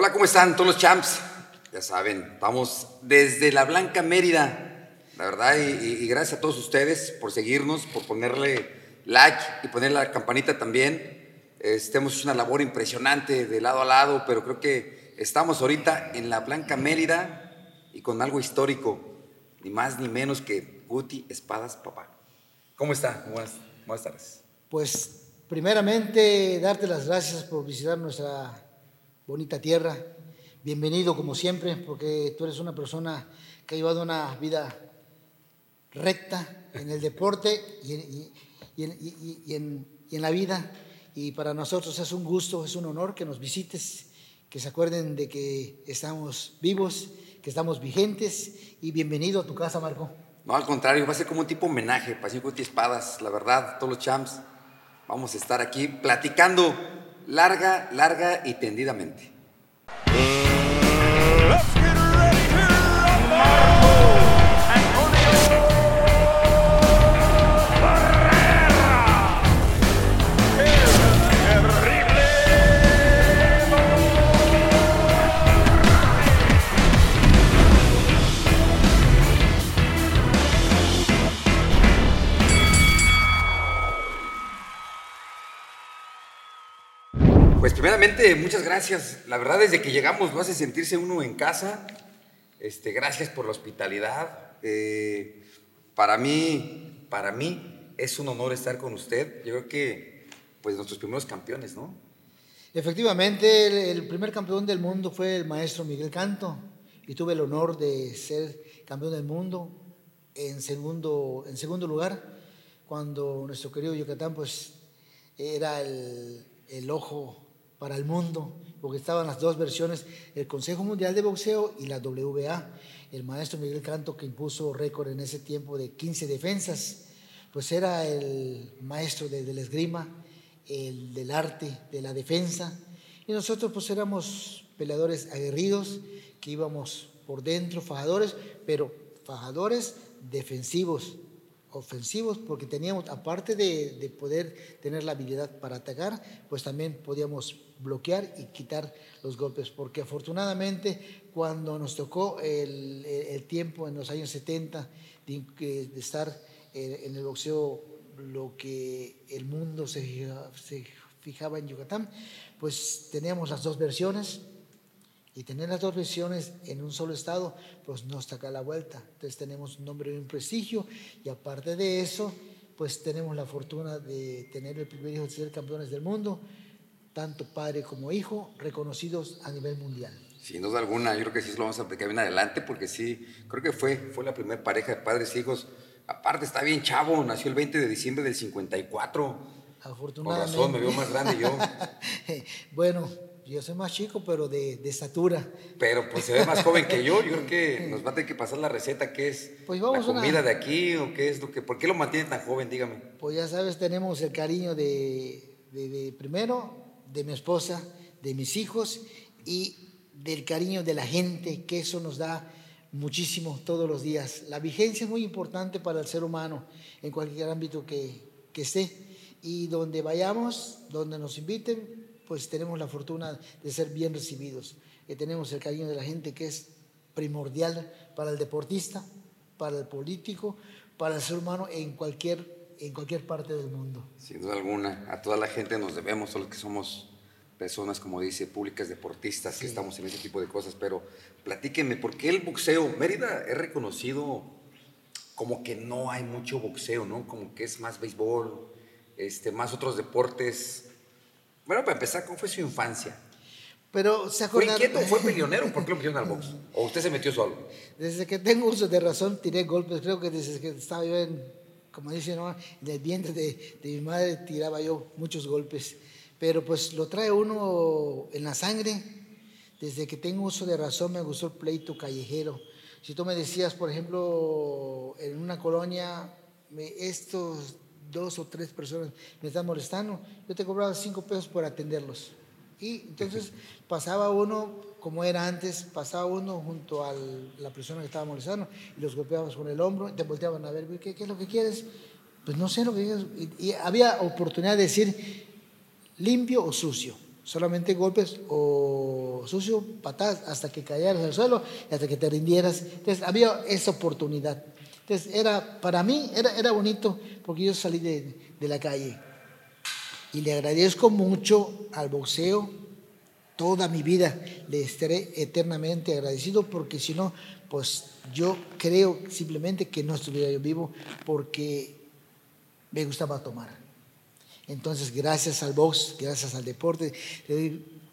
Hola, ¿cómo están todos los champs? Ya saben, vamos desde la Blanca Mérida, la verdad, y, gracias a todos ustedes por seguirnos, por ponerle like y poner la campanita también. Este, hemos hecho una labor impresionante de lado a lado, pero creo que estamos ahorita en la Blanca Mérida y con algo histórico, ni más ni menos que Guti Espadas Papá. ¿Cómo está? Buenas, buenas tardes. Pues primeramente darte las gracias por visitar nuestra bonita tierra. Bienvenido como siempre, porque tú eres una persona que ha llevado una vida recta en el deporte y, en, la vida. Y para nosotros es un gusto, es un honor que nos visites, que se acuerden de que estamos vivos, que estamos vigentes. Y bienvenido a tu casa, Marco. No, al contrario, va a ser como un tipo homenaje para Guti Espadas, la verdad, todos los champs vamos a estar aquí platicando larga, larga y tendidamente. Muchas gracias. La verdad, desde que llegamos lo hace sentirse uno en casa. Este, gracias por la hospitalidad. Eh, para mí, para mí es un honor estar con usted. Yo creo que, pues, nuestros primeros campeones, ¿no? Efectivamente, el, primer campeón del mundo fue el maestro Miguel Canto y tuve el honor de ser campeón del mundo en segundo, en segundo lugar, cuando nuestro querido Yucatán, pues, era el ojo para el mundo, porque estaban las dos versiones, el Consejo Mundial de Boxeo y la WBA. El maestro Miguel Canto, que impuso récord en ese tiempo de 15 defensas, pues era el maestro del esgrima, el del arte, de la defensa. Y nosotros pues éramos peleadores aguerridos, que íbamos por dentro, fajadores, pero fajadores defensivos, ofensivos, porque teníamos, aparte de, de, poder tener la habilidad para atacar, pues también podíamos bloquear y quitar los golpes, porque afortunadamente cuando nos tocó el, el tiempo en los años 70 de, de estar eh, en el boxeo, lo que el mundo se, se fijaba en Yucatán, pues teníamos las dos versiones, y tener las dos versiones en un solo estado, pues nos saca la vuelta. Entonces tenemos un nombre y un prestigio y aparte de eso, pues tenemos la fortuna de tener el primer hijo de ser campeones del mundo, tanto padre como hijo, reconocidos a nivel mundial. Sin duda alguna, yo creo que sí lo vamos a aplicar bien adelante porque sí, creo que fue, fue la primera pareja de padres e hijos. Aparte está bien chavo, nació el 20 de diciembre del 54. Afortunadamente. Por razón, me veo más grande yo. bueno, yo soy más chico, pero de, de, estatura. Pero pues se ve más joven que yo. Yo creo que nos va a tener que pasar la receta, ¿qué es pues vamos la comida de aquí o qué es lo que... ¿Por qué lo mantiene tan joven? Dígame. Pues ya sabes, tenemos el cariño de, de, primero, de mi esposa, de mis hijos y del cariño de la gente, que eso nos da muchísimo todos los días. La vigencia es muy importante para el ser humano en cualquier ámbito que, que esté. Y donde vayamos, donde nos inviten, pues tenemos la fortuna de ser bien recibidos. y tenemos el cariño de la gente que es primordial para el deportista, para el político, para el ser humano en cualquier, en cualquier parte del mundo. Sin duda alguna, a toda la gente nos debemos, solo que somos personas, como dice, públicas, deportistas, que estamos en ese tipo de cosas, pero platíquenme, ¿por qué el boxeo? Mérida es reconocido como que no hay mucho boxeo, ¿no? Como que es más béisbol, este, más otros deportes bueno, para empezar, ¿cómo fue su infancia? Pero se ¿Fue inquieto fue peleonero? ¿Por qué lo metieron al box? ¿O usted se metió solo? Desde que tengo uso de razón tiré golpes. Creo que desde que estaba yo en, como dicen, ¿no? en el vientre de, de, mi madre tiraba yo muchos golpes. Pero pues lo trae uno en la sangre. Desde que tengo uso de razón me gustó el pleito callejero. Si tú me decías, por ejemplo, en una colonia, estos dos o tres personas me están molestando, yo te cobraba cinco pesos por atenderlos. Y entonces pasaba uno, como era antes, pasaba uno junto a la persona que estaba molestando y los golpeabas con el hombro, y te volteaban a ver, ¿qué, qué es lo que quieres? Pues no sé lo que quieres. Y, había oportunidad de decir limpio o sucio. solamente golpes o sucio, patadas, hasta que cayeras al suelo y hasta que te rindieras. Entonces había esa oportunidad. Entonces era, para mí era, era bonito porque yo salí de, de la calle. Y le agradezco mucho al boxeo toda mi vida. Le estaré eternamente agradecido porque si no, pues yo creo simplemente que no estuviera yo vivo porque me gustaba tomar. Entonces, gracias al box, gracias al deporte,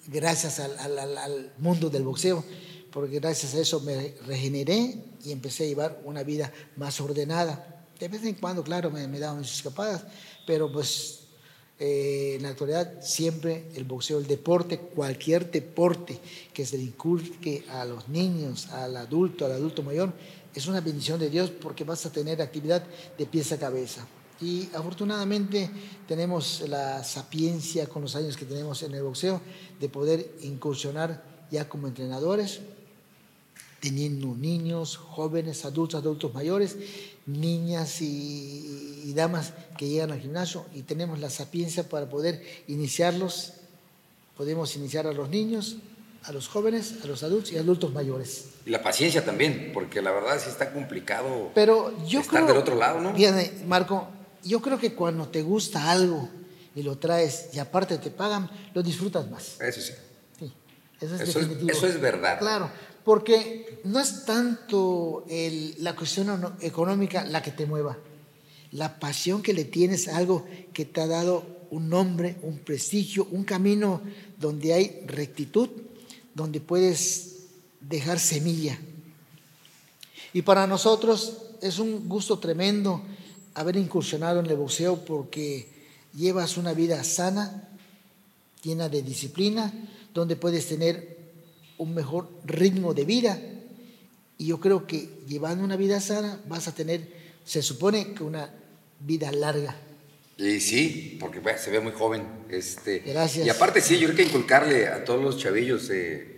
gracias al, mundo del boxeo, porque gracias a eso me regeneré y empecé a llevar una vida más ordenada. De vez en cuando, claro, me, me daban mis escapadas, pero pues eh, en la actualidad siempre el boxeo, el deporte, cualquier deporte que se le inculque a los niños, al adulto, al adulto mayor, es una bendición de Dios porque vas a tener actividad de pies a cabeza. Y afortunadamente tenemos la sapiencia con los años que tenemos en el boxeo de poder incursionar ya como entrenadores, teniendo niños, jóvenes, adultos, adultos mayores, niñas y, damas que llegan al gimnasio y tenemos la sapiencia para poder iniciarlos. Podemos iniciar a los niños, a los jóvenes, a los adultos y adultos mayores. Y la paciencia también, porque la verdad sí está complicado Pero yo estar del otro lado, ¿no? Fíjate, Marco, yo creo que cuando te gusta algo y lo traes y aparte te pagan, lo disfrutas más. Eso sí. Sí, eso es eso. Es, eso es verdad. Claro, porque no es tanto la cuestión económica la que te mueva, la pasión que le tienes a algo que te ha dado un nombre, un prestigio, un camino donde hay rectitud, donde puedes dejar semilla. Y para nosotros es un gusto tremendo haber incursionado en el boxeo porque llevas una vida sana, llena de disciplina, donde puedes tener un mejor ritmo de vida. Y yo creo que llevando una vida sana vas a tener, se supone que una vida larga. Y sí, porque se ve muy joven. Este, Gracias. Y aparte sí, yo creo que inculcarle a todos los chavillos eh,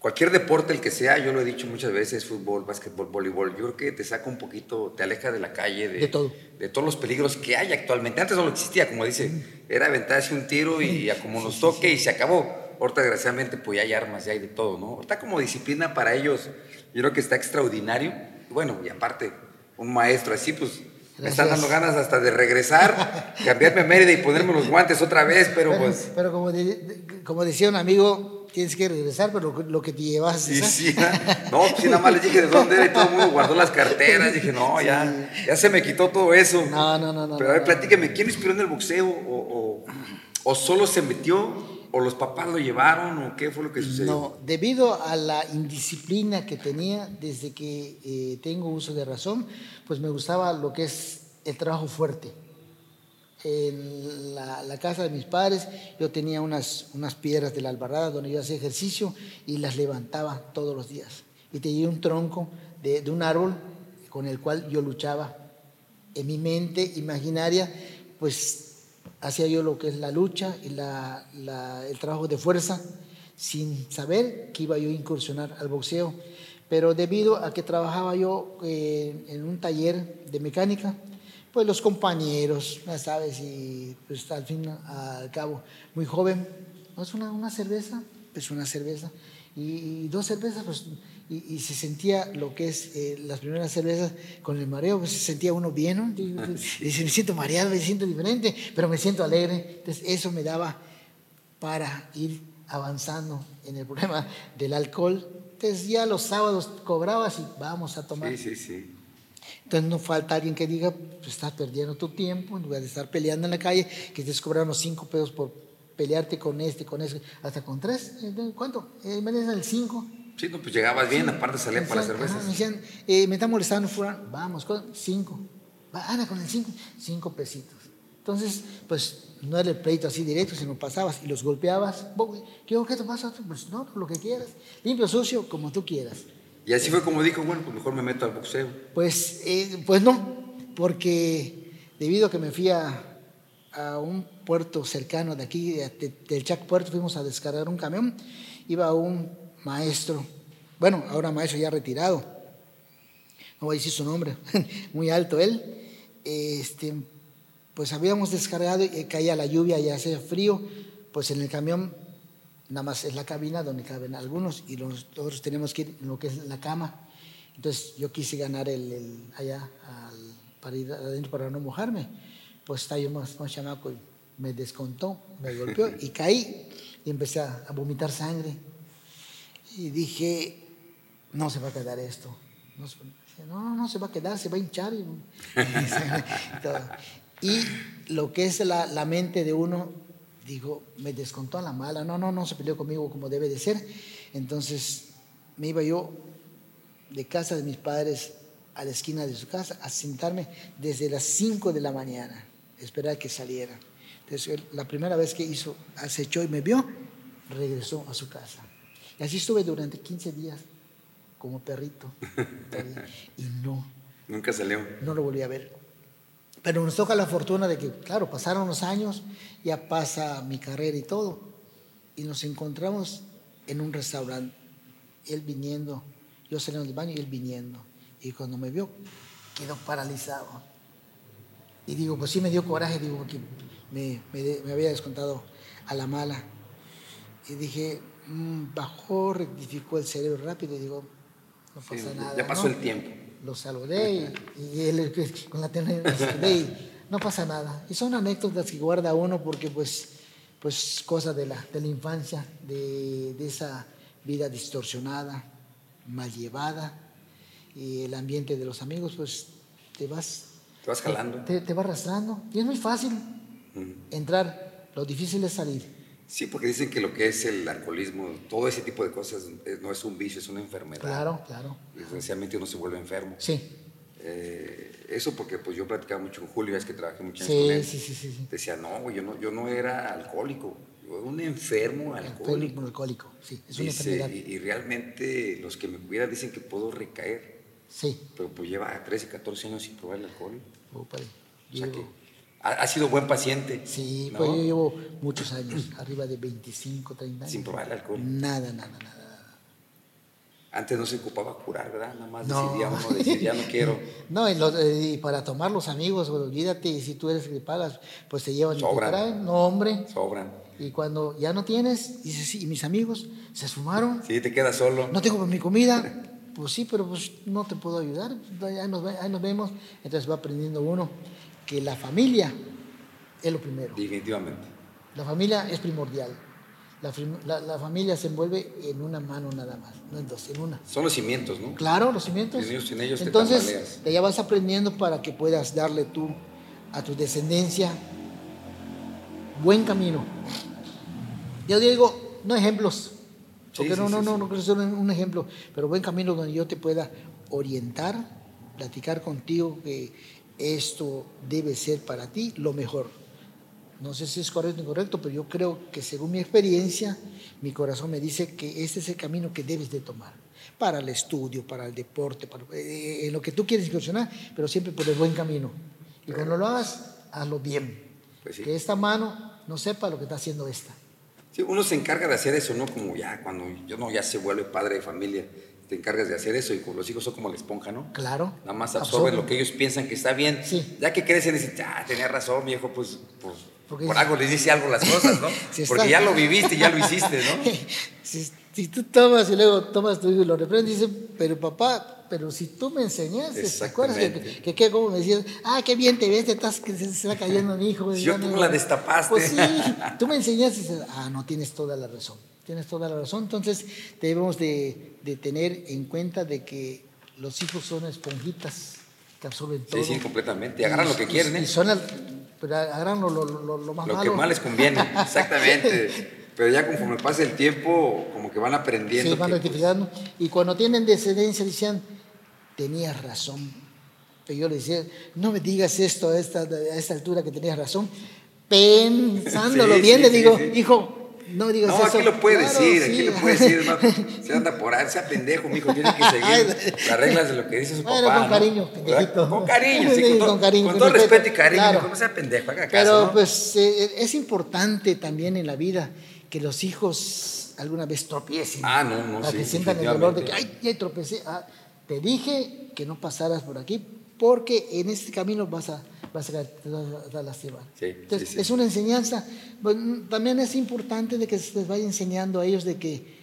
Cualquier deporte, el que sea, yo lo he dicho muchas veces, fútbol, básquetbol, voleibol, yo creo que te saca un poquito, te aleja de la calle, de, todo. de todos los peligros que hay actualmente. Antes no lo existía, como dice, era aventarse un tiro y a como nos toque y se acabó. Ahorita, desgraciadamente, pues ya hay armas, ya hay de todo, ¿no? Ahorita como disciplina para ellos, yo creo que está extraordinario. Bueno, y aparte, un maestro así, pues me están dando ganas hasta de regresar, cambiarme a Mérida y ponerme los guantes otra vez, pero, pues... Pero como, como decía un amigo, tienes que regresar, pero lo, que te llevas. Sí, sí, no, pues nada más les dije de dónde era y todo el mundo guardó las carteras. Dije, no, ya, ya se me quitó todo eso. No, no, no. Pero a ver, platíqueme, ¿quién inspiró en el boxeo? O, o, solo se metió? ¿O los papás lo llevaron? ¿O qué fue lo que sucedió? No, debido a la indisciplina que tenía desde que eh, tengo uso de razón, pues me gustaba lo que es el trabajo fuerte en la, casa de mis padres yo tenía unas, unas piedras de la albarrada donde yo hacía ejercicio y las levantaba todos los días. Y tenía un tronco de, un árbol con el cual yo luchaba. En mi mente imaginaria, pues hacía yo lo que es la lucha y el trabajo de fuerza sin saber que iba yo a incursionar al boxeo. Pero debido a que trabajaba yo eh, en un taller de mecánica, pues los compañeros, ya sabes, y pues al fin, al cabo, muy joven, pues una, una cerveza, pues una cerveza, y, dos cervezas, pues, y, se sentía lo que es eh, las primeras cervezas con el mareo, pues se sentía uno bien, ¿no? Dice, me siento mareado, me siento diferente, pero me siento alegre, entonces eso me daba para ir avanzando en el problema del alcohol. Entonces ya los sábados cobrabas y vamos a tomar. Sí, sí, sí. Entonces no falta alguien que diga, pues estás perdiendo tu tiempo, en lugar de estar peleando en la calle, que te cobrando cinco pesos por pelearte con este, con ese, hasta con tres. ¿Cuánto? Eh, el cinco. Sí, no, pues llegabas bien, aparte salían para las cervezas. me decían, eh, me está molestando, vamos, cinco. Ana, con el cinco, cinco pesitos. Entonces, pues no era el pleito así directo, sino pasabas y los golpeabas. ¿Qué, te pasa? Pues no, lo que quieras. Limpio, sucio, como tú quieras. Y así fue como dijo, bueno, pues mejor me meto al boxeo. Pues, eh, pues no, porque debido a que me fui a, un puerto cercano de aquí, del Chac Puerto, fuimos a descargar un camión, iba un maestro, bueno, ahora maestro ya retirado, no voy a decir su nombre, muy alto él, este, pues habíamos descargado y caía la lluvia y hacía frío, pues en el camión nada más es la cabina donde caben algunos y nosotros tenemos que ir en lo que es la cama. Entonces yo quise ganar el, allá para ir adentro para no mojarme. Pues estaba yo más, más chamaco y me descontó, me golpeó y caí y empecé a, vomitar sangre. Y dije, no se va a quedar esto. No, no, no se va a quedar, se va a hinchar. Y, y lo que es la, la mente de uno digo, me descontó a la mala, no, no, no se peleó conmigo como debe de ser. Entonces me iba yo de casa de mis padres a la esquina de su casa a sentarme desde las 5 de la mañana, esperar que saliera. Entonces la primera vez que hizo, acechó y me vio, regresó a su casa. Y así estuve durante 15 días como perrito. y no. Nunca salió. No lo volví a ver. Pero nos toca la fortuna de que, claro, pasaron los años, ya pasa mi carrera y todo, y nos encontramos en un restaurante, él viniendo, yo saliendo del baño y él viniendo. Y cuando me vio, quedó paralizado. Y digo, pues sí me dio coraje, digo, porque me, me, había descontado a la mala. Y dije, bajó, rectificó el cerebro rápido y digo, no pasa nada. Ya pasó el tiempo lo saludé y, él con la y no pasa nada. Y son anécdotas que guarda uno porque pues, pues cosas de la, de la infancia, de, de, esa vida distorsionada, mal llevada, y el ambiente de los amigos, pues te vas... Te vas jalando. Te, te, va arrastrando. Y es muy fácil entrar, lo difícil es salir. Sí, porque dicen que lo que es el alcoholismo, todo ese tipo de cosas eh, no es un vicio, es una enfermedad. Claro, claro. Y desgraciadamente uno se vuelve enfermo. Sí. Eh, eso porque pues yo platicaba mucho con Julio, es que trabajé mucho sí, con él. Sí, sí, sí, Decía, no, yo no, yo no era alcohólico, yo era un enfermo alcohólico. Enfermo alcohólico, sí, es una enfermedad. Y, realmente los que me cuidan dicen que puedo recaer. Sí. Pero pues lleva 13, 14 años sin probar el alcohol. Oh, padre. O sea que ha, sido buen paciente. Sí, pues yo llevo muchos años, arriba de 25, 30 años. Sin probar el alcohol. Nada, nada, nada. Antes no se ocupaba curar, ¿verdad? Nada más no. decidía uno, decir, ya no quiero. no, y, para tomar los amigos, olvídate, y si tú eres que pagas, pues te llevan Sobran. y te traen. No, hombre. Sobran. Y cuando ya no tienes, dices, sí, y mis amigos se sumaron. Sí, te quedas solo. No tengo mi comida. Pues sí, pero pues no te puedo ayudar. Ahí nos, ahí nos vemos. Entonces va aprendiendo uno que la familia es lo primero. Definitivamente. La familia es primordial. La, familia se envuelve en una mano nada más, no en dos, en una. Son los cimientos, ¿no? Claro, los cimientos. Sin ellos, sin ellos Entonces, te ya vas aprendiendo para que puedas darle tú a tu descendencia buen camino. Yo digo, no ejemplos, porque no, no, no, no, no, no un ejemplo, pero buen camino donde yo te pueda orientar, platicar contigo que esto debe ser para ti lo mejor. No sé si es correcto o incorrecto, pero yo creo que según mi experiencia, mi corazón me dice que este es el camino que debes de tomar para el estudio, para el deporte, para, eh, en lo que tú quieres incursionar, pero siempre por el buen camino. Y cuando lo hagas, hazlo bien. Pues que esta mano no sepa lo que está haciendo esta. Sí, uno se encarga de hacer eso, ¿no? Como ya cuando yo no ya se vuelve padre de familia te encargas de hacer eso y los hijos son como la esponja, ¿no? Claro. Nada más absorben, lo que ellos piensan que está bien. Sí. Ya que crecen, dicen, ah, tenía razón, viejo, pues, pues por algo les dice algo las cosas, ¿no? Porque ya lo viviste, ya lo hiciste, ¿no? si, tú tomas y luego tomas tu hijo y lo reprendes, dice, pero papá, pero si tú me enseñaste, ¿te acuerdas que, que, como me decías, ah, qué bien te ves, te estás, que se, está cayendo mi hijo. Si yo tú la destapaste. Pues sí, tú me enseñaste, y dices, ah, no, tienes toda la razón tienes toda la razón. Entonces debemos de, tener en cuenta de que los hijos son esponjitas que absorben todo. Sí, sí, completamente. Agarran lo que quieren. ¿eh? Y son pero agarran lo, lo, lo, más lo malo. que más les conviene, exactamente. pero ya conforme pasa el tiempo, como que van aprendiendo. Sí, van rectificando. Y cuando tienen descendencia, decían, tenías razón. Pero yo le decía, no me digas esto a esta, a esta altura que tenías razón. Pensándolo bien, le digo, hijo, no digas no, aquí lo puede decir, aquí lo puede decir. se anda por ahí, sea pendejo, mijo, tiene que seguir las reglas de lo que dice su papá. Bueno, con cariño, pendejito. Con cariño, sí, con, con, cariño, con todo respeto y cariño, claro. no sea pendejo, haga caso. Pero pues eh, es importante también en la vida que los hijos alguna vez tropiecen. Ah, no, no, para que sientan el dolor de que, ay, ya tropecé. Ah, te dije que no pasaras por aquí porque en este camino vas a vas a, te vas a lastimar. Sí, Entonces, sí, sí. es una enseñanza. Bueno, también es importante de que se les vaya enseñando a ellos de que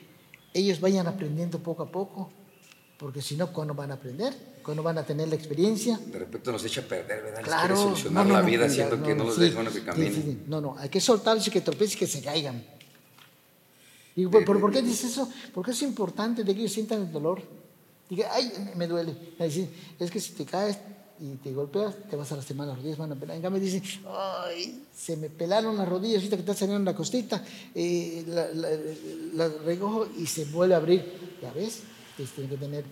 ellos vayan aprendiendo poco a poco, porque si no, ¿cuándo van a aprender? ¿Cuándo van a tener la experiencia? De repente nos echa a perder, ¿verdad? Claro. quiere solucionar no, no, la no, vida mira, haciendo que no los sí, dejen que caminen. No, no, hay que soltarlos y que tropiecen y que se caigan. Y, ¿por, por, por qué dices eso? Porque es importante de que ellos sientan el dolor. Diga, ay, me duele. Es que si te caes y te golpeas, te vas a lastimar las rodillas, van a pelar. En cambio dicen, ay, se me pelaron las rodillas, ahorita que está saliendo la costita, eh, la, la, la recojo y se vuelve a abrir. ¿Ya ves? Tienes que tener,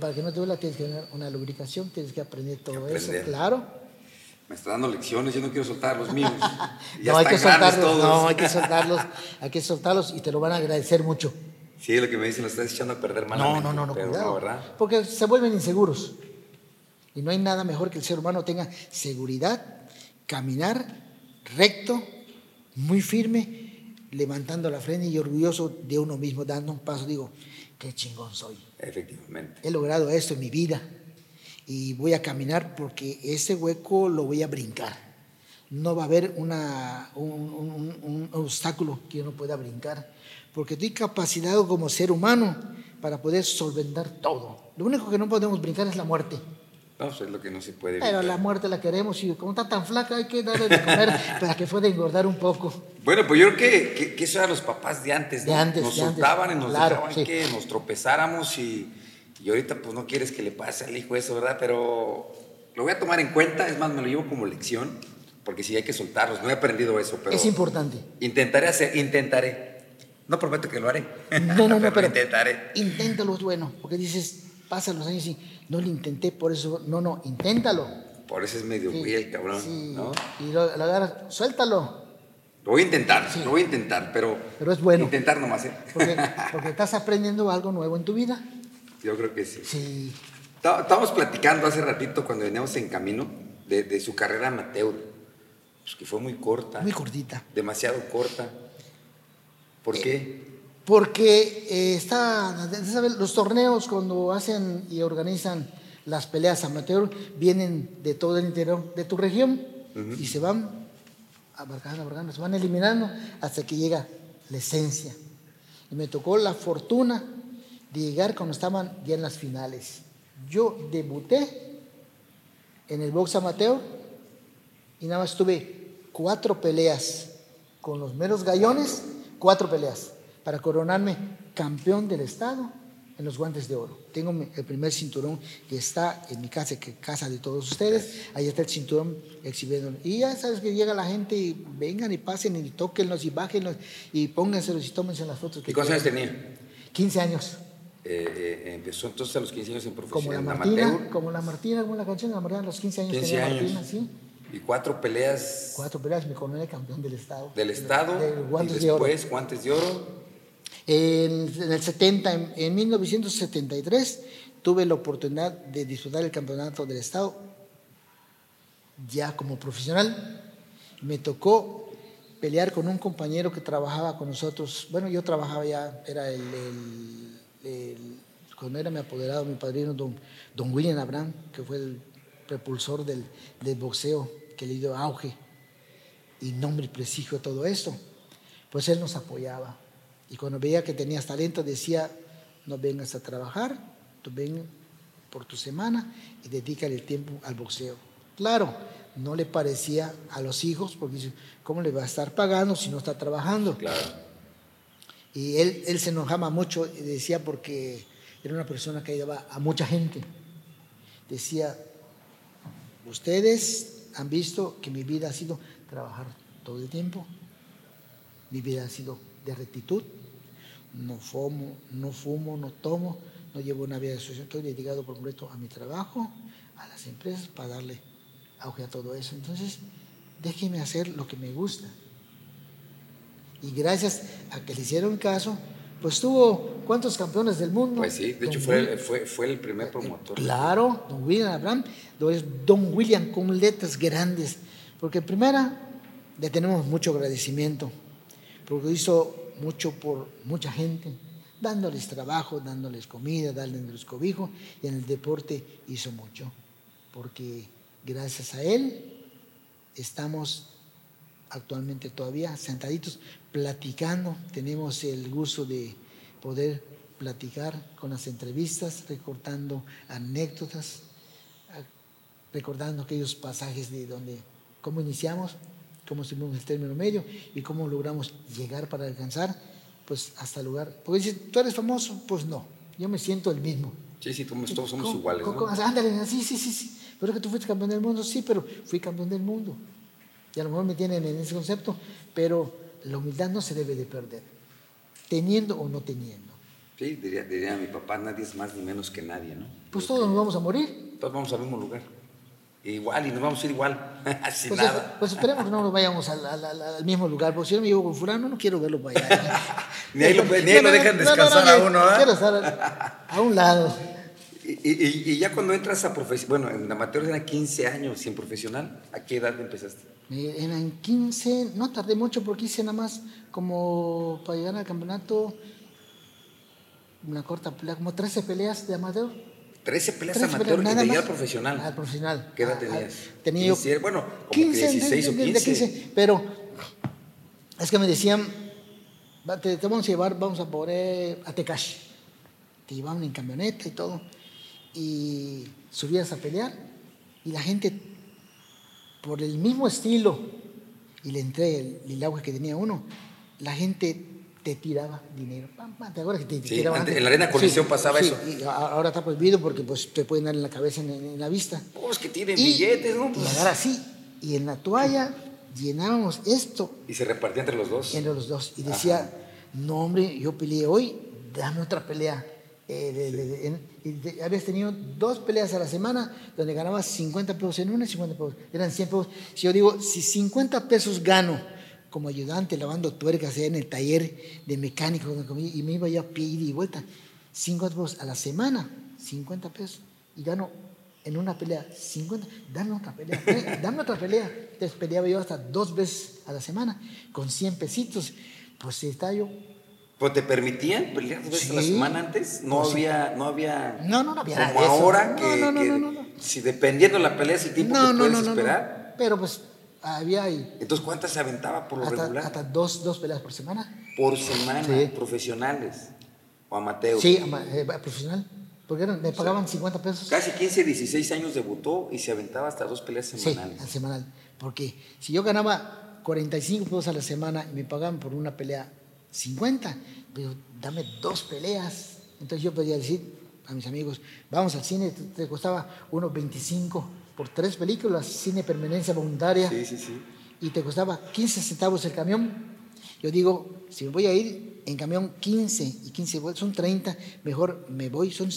para que no te duela, tienes que tener una lubricación, tienes que aprender todo eso, Aprender. claro. Me está dando lecciones, yo no quiero soltar los míos. Ya no, hay que soltarlos, no, hay que soltarlos, hay que soltarlos y te lo van a agradecer mucho. Sí, lo que me dicen, lo estás echando a perder No, malamente. no, no, no, pero cuidado. no, ¿verdad? Porque se vuelven inseguros. Y no hay nada mejor que el ser humano tenga seguridad, caminar recto, muy firme, levantando la frente y orgulloso de uno mismo, dando un paso. Digo, qué chingón soy. Efectivamente. He logrado esto en mi vida y voy a caminar porque ese hueco lo voy a brincar. No va a haber una, un, un- un obstáculo que yo no pueda brincar porque estoy capacitado como ser humano para poder solventar todo. Lo único que no podemos brincar es la muerte. No, pues es lo que no se puede Pero evitar. la muerte la queremos y como está tan flaca hay que darle de comer para que pueda engordar un poco. Bueno, pues yo creo que, que, que eso eran los papás de antes, ¿no? De antes, Nos de antes. soltaban y nos Claro, dejaban sí. que nos tropezáramos y, y ahorita pues no quieres que le pase al hijo eso, ¿verdad? Pero lo voy a tomar en cuenta, es más, me lo llevo como lección, porque sí hay que soltarlos, no he aprendido eso, pero Es importante. intentaré hacer, intentaré. No prometo que lo haré. No, no, no, pero intentaré. inténtalo es bueno, porque dices, pasan los años y no lo intenté, por eso, no, no, inténtalo. Por eso es medio Sí, güey el cabrón, sí, ¿no? Y lo, lo agarras, suéltalo, Lo voy a intentar, lo voy a intentar, pero... Pero es bueno. Intentar nomás, ¿eh? porque, porque estás aprendiendo algo nuevo en tu vida. Yo creo que sí. Sí, Está- Estábamos platicando hace ratito cuando veníamos en camino de, de su carrera amateur, pues que fue muy corta, muy cortita. demasiado corta. ¿Por qué? Porque eh, está, los torneos cuando hacen y organizan las peleas amateur vienen de todo el interior de tu región y se van abarcando, abarcando, se van eliminando hasta que llega la esencia. Y me tocó la fortuna de llegar cuando estaban ya en las finales. Yo debuté en el box amateur y nada más tuve cuatro peleas con los meros gallones, cuatro peleas para coronarme campeón del estado en los guantes de oro. Tengo el primer cinturón que está en mi casa, que casa de todos ustedes. Ahí está el cinturón exhibiendo. Y ya sabes que llega la gente y vengan y pasen y tóquenlos y bájenlos y pónganselos y tómense las fotos. que ¿Y cuántos años tenía? 15 años. Eh, eh, empezó entonces a los 15 años en Como profesión la Martina, amateur. como la Martina, como la canción de la Martina, a los 15 años 15 tenía años. Martina, sí. Y cuatro peleas Cuatro peleas, me coroné campeón del estado. del Estado. De guantes y de oro. después guantes de oro. En, en el 70, en, en 1973, tuve la oportunidad de disputar el campeonato del Estado ya como profesional. Me tocó pelear con un compañero que trabajaba con nosotros. Bueno, yo trabajaba ya, era el, el- el- cuando era mi apoderado, mi padrino, don, don William Abraham, que fue el propulsor del, del boxeo, que le dio auge y nombre y prestigio a todo esto. Pues él nos apoyaba. Y cuando veía que tenías talento, decía, no vengas a trabajar, tú ven por tu semana y dedícale el tiempo al boxeo. Claro, no le parecía a los hijos, porque dice, ¿cómo le va a estar pagando si no está trabajando? Claro. Y él, él se enojaba mucho y decía porque era una persona que ayudaba a mucha gente. Decía, ustedes han visto que mi vida ha sido trabajar todo el tiempo. Mi vida ha sido de rectitud. No fumo, no fumo, no tomo, no llevo una vida de asociación. Estoy dedicado por completo a mi trabajo, a las empresas, para darle auge a todo eso. Entonces, déjeme hacer lo que me gusta. Y gracias a que le hicieron caso, pues tuvo cuántos campeones del mundo. Pues sí, de hecho fue, fue, fue el primer promotor. Claro, don William Abraham, don William con letras grandes, porque primera le tenemos mucho agradecimiento, porque hizo mucho por mucha gente, dándoles trabajo, dándoles comida, dándoles cobijo, y en el deporte hizo mucho, porque gracias a él estamos actualmente todavía sentaditos platicando. Tenemos el gusto de poder platicar con las entrevistas, recortando anécdotas, recordando aquellos pasajes de donde, cómo iniciamos, cómo subimos el término medio y cómo logramos llegar para alcanzar, pues hasta el lugar. Porque dices, ¿tú eres famoso? Pues no, yo me siento el mismo. Sí, sí, todos somos iguales. ¿no? Ándale, sí, sí, sí, sí. Pero que tú fuiste campeón del mundo, sí, pero fui campeón del mundo. Y a lo mejor me tienen en ese concepto, pero la humildad no se debe de perder, teniendo o no teniendo. Sí, diría, diría mi papá, nadie es más ni menos que nadie, ¿no? Pues todos nos vamos a morir. Todos vamos al mismo lugar. Igual, y nos vamos a ir igual, sin pues, nada. Pues esperemos que no nos vayamos al, al, mismo lugar, porque si yo me llevo con fulano, no quiero verlo para allá. ni ahí lo, ni ahí lo dejan descansar a uno, ¿eh? Quiero estar a, un lado. Y, y, y, ya cuando entras a profesión, bueno, en amateur eran 15 años, sin profesional, ¿a qué edad empezaste? Eran 15, no tardé mucho porque hice nada más como para llegar al campeonato, una corta pelea, como 13 peleas de amateur. 13 peleas amateur y de al profesional. Al profesional. ¿Qué edad tenías? tenía 15, bueno, como 15, 16 o 15. Pero es que me decían, te, te, vamos a llevar, vamos a poner a Tecash. Te llevaban en camioneta y todo. Y subías a pelear y la gente, por el mismo estilo, y le entré el, el agua que tenía uno, la gente te tiraba dinero. ¿Te acuerdas que te sí, En la arena colisión pasaba eso. Y ahora está prohibido porque pues, te pueden dar en la cabeza, en, la vista. Oh, es que tienen billetes, ¿no? Pues... Y así. Y en la toalla llenábamos esto. ¿Y se repartía entre los dos? Entre los dos. Y decía, no hombre, yo peleé hoy, dame otra pelea. Eh, y habías tenido dos peleas a la semana donde ganabas 50 pesos en una y 50 pesos. Eran 100 pesos. Si yo digo, si 50 pesos gano como ayudante lavando tuercas en el taller de mecánico y me iba ya a pie y vuelta. 50 pesos a la semana, 50 pesos. Y gano en una pelea 50, dame otra pelea, eh, dame otra pelea. Entonces peleaba yo hasta dos veces a la semana con 100 pesitos. Pues está yo. ¿Pues te permitían pelear dos veces a la semana antes? No pues había, no había. No, no, no había. Como ahora, que, no, no, no, no, si dependiendo la pelea es el tiempo que puedes esperar. Pero pues había ahí. Entonces, ¿cuántas se aventaba por lo regular? Hasta dos, dos peleas por semana. Por semana, profesionales o amateurs. Sí, eh, profesional. Porque me pagaban 50 pesos. Casi 15, 16 años debutó y se aventaba hasta dos peleas semanales. Sí, al semanal. Porque si yo ganaba 45 pesos a la semana y me pagaban por una pelea 50, pero dame dos peleas. Entonces yo podía decir a mis amigos, vamos al cine, te, te costaba unos 25 por tres películas, cine permanencia voluntaria, sí, sí, sí. y te costaba 15 centavos el camión. Yo digo, si me voy a ir en camión 15 y 15 son 30, mejor me voy, son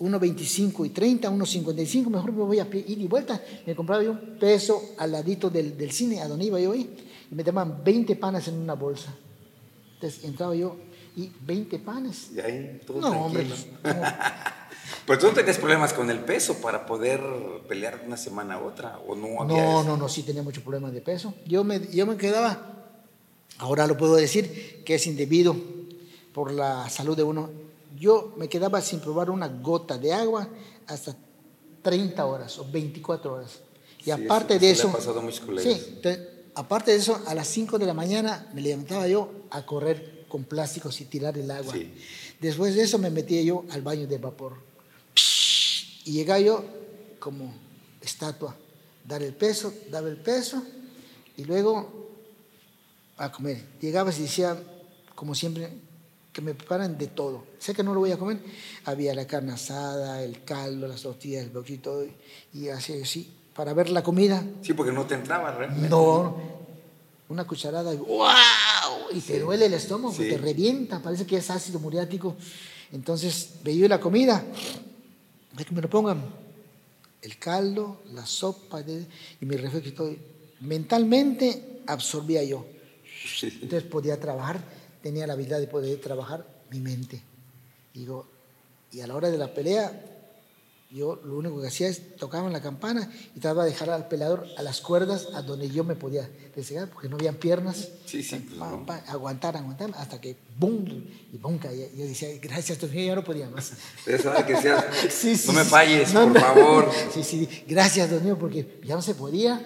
1.25 y 30, 1.55, mejor me voy a ir y vuelta. Me compraba yo un peso al ladito del, del cine, a donde iba yo ahí, y me daban 20 panes en una bolsa. Entonces entraba yo y 20 panes. Y ahí todo no, hombre, pues, Pero tú no tenías problemas con el peso para poder pelear de una semana a otra, ¿o no había No, no, no, sí tenía muchos problemas de peso. Yo me, yo me quedaba, ahora lo puedo decir, que es indebido por la salud de uno. Yo me quedaba sin probar una gota de agua hasta 30 horas o 24 horas. Y aparte de eso... sí, aparte de eso, a las 5 de la mañana me levantaba yo a correr con plásticos y tirar el agua. Después de eso me metía yo al baño de vapor y llegaba yo como estatua, dar el peso, daba el peso y luego a comer. Llegaba y decía, como siempre, que me preparan de todo. Sé que no lo voy a comer. Había la carne asada, el caldo, las tortillas, el boquito y así, así, para ver la comida. Sí, porque no te entraba realmente. No, una cucharada y ¡wow! Y te duele el estómago, te revienta, parece que es ácido muriático. Entonces veía la comida que me lo pongan el caldo, la sopa y mi refresco Mentalmente absorbía yo. Entonces podía trabajar, tenía la habilidad de poder trabajar mi mente. Digo, y a la hora de la pelea, Yo lo único que hacía es tocaban la campana y trataba de dejar al peleador a las cuerdas a donde yo me podía despegar porque no había piernas. Sí, sí, pues Pa- pa- aguantar, aguantar, hasta que ¡bum! y ¡bum! caía. Yo decía, gracias, Dios mío, yo no podía más. Esa hora que decías, Sí, sí, no me falles, No, por no. favor. Sí, sí, gracias, Dios mío, porque ya no se podía.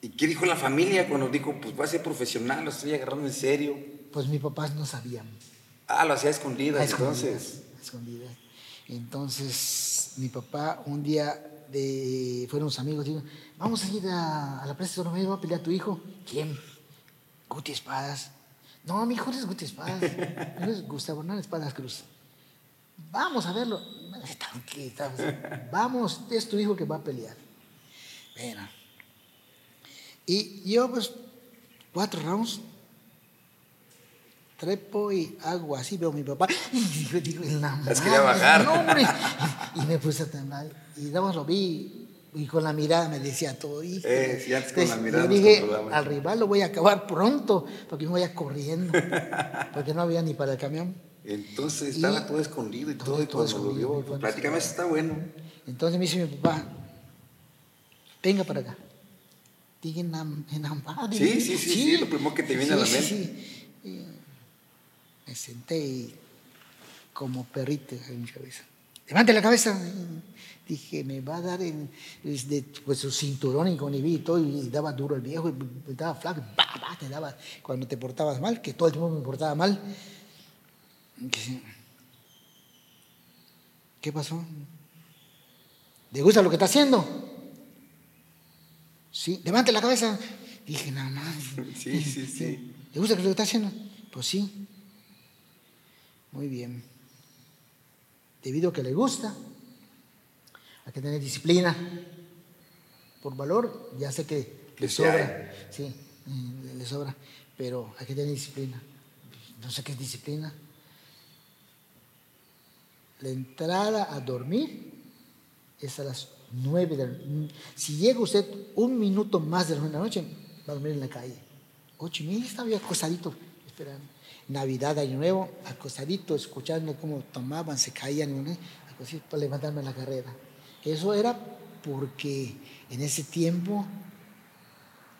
¿Y qué dijo la familia cuando dijo, pues voy a ser profesional, lo estoy agarrando en serio? Pues mis papás no sabían. Ah, lo hacía a escondidas, A entonces. escondidas, a escondidas. Entonces, mi papá un día de, fueron unos amigos, digo, vamos a ir a, a la plaza de Romero, va a pelear tu hijo. ¿Quién? Guti Espadas. No, mi hijo no es Guti Espadas, mi es Gustavo Hernán Espadas Cruz. Vamos a verlo. Vamos, es tu hijo que va a pelear. Bueno. Y yo, pues, cuatro rounds, trepo y hago así, veo a mi papá. Y digo, digo, en la quería bajar. no, hombre. Y me puse a temblar. Y nada más lo vi y con la mirada me decía todo. Y, Eh, sí, antes con la mirada yo dije, al rival lo voy a acabar pronto, porque me voy a corriendo. Porque no había ni para el camión. Entonces estaba Y- todo escondido y todo- todo, y todo lo escondido, vio, platícame, eso está bueno. Entonces me dice mi papá, venga para acá. Dije, en la, en la madre. Sí, sí, sí, sí, lo primero que te viene a la mente. sí. Y me senté y como perrito en mi cabeza. Levante la cabeza. Dije, me va a dar en, desde, pues, su cinturón y con y todo, y daba duro el viejo, y daba flaco, pa, pa, te daba cuando te portabas mal, que todo el tiempo me portaba mal. ¿Qué pasó? ¿Le gusta lo que está haciendo? Sí, levante la cabeza. Dije, nada más. Sí, sí, sí. ¿Le gusta lo que está haciendo? Pues sí. Muy bien. Debido a que le gusta, hay que tener disciplina. Por valor, ya sé que Que le sobra. Sí, eh, le sobra. Pero hay que tener disciplina. No sé qué es disciplina. La entrada a dormir es a las nueve de la noche. Si llega usted un minuto más de la noche, va a dormir en la calle. Ocho y media estaba acostadito, esperando. Navidad, Año Nuevo, acostadito, escuchando cómo tomaban, se caían, ¿no? Para levantarme a la carrera. Eso era porque en ese tiempo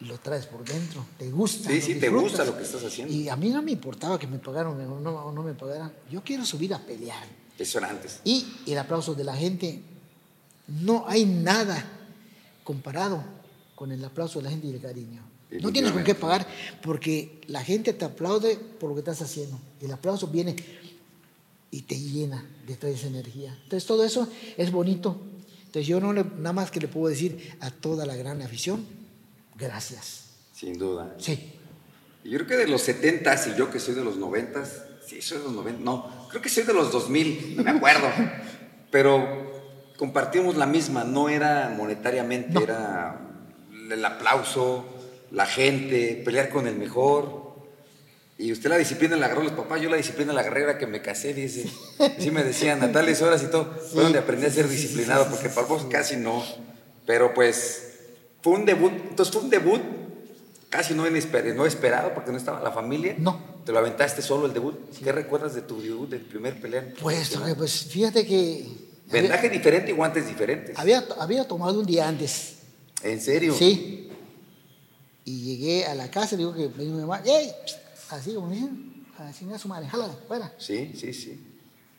lo traes por dentro, te gusta. Sí, sí, te gusta lo que estás haciendo. Y a mí no me importaba que me pagaran o no, o no me pagaran. Yo quiero subir a pelear. Eso era antes. Y el aplauso de la gente, no hay nada comparado con el aplauso de la gente y el cariño. No tienes con qué pagar porque la gente te aplaude por lo que estás haciendo. El aplauso viene y te llena de toda esa energía. Entonces todo eso es bonito. Entonces yo no le- nada más que le puedo decir a toda la gran afición, gracias. Sin duda. Sí, Y Yo creo que de los 70 y yo que soy de los 90, sí, soy de los 90, no, creo que soy de los 2000, no me acuerdo, pero compartimos la misma, no era monetariamente, No. era el aplauso, la gente, pelear con el mejor. Y usted la disciplina la agarró los papás, yo la disciplina la agarré ahora que me casé, dice. Así me decían, a tales horas y todo. Fue donde aprendí a ser sí, sí, sí, disciplinado, sí, sí, porque sí, para vos sí. casi no. Pero pues fue un debut, entonces fue un debut casi no, no esperado porque no estaba la familia. No. Te lo aventaste solo el debut. ¿Qué recuerdas de tu debut, del primer pelea? pues, pues fíjate que Vendaje diferente y guantes diferentes. había, había tomado un día antes. ¿En serio? Sí. Y llegué a la casa, digo que me dijo mi mamá, ¡ey! Así como dicen, así a su madre, jálala, fuera. Sí, sí, sí.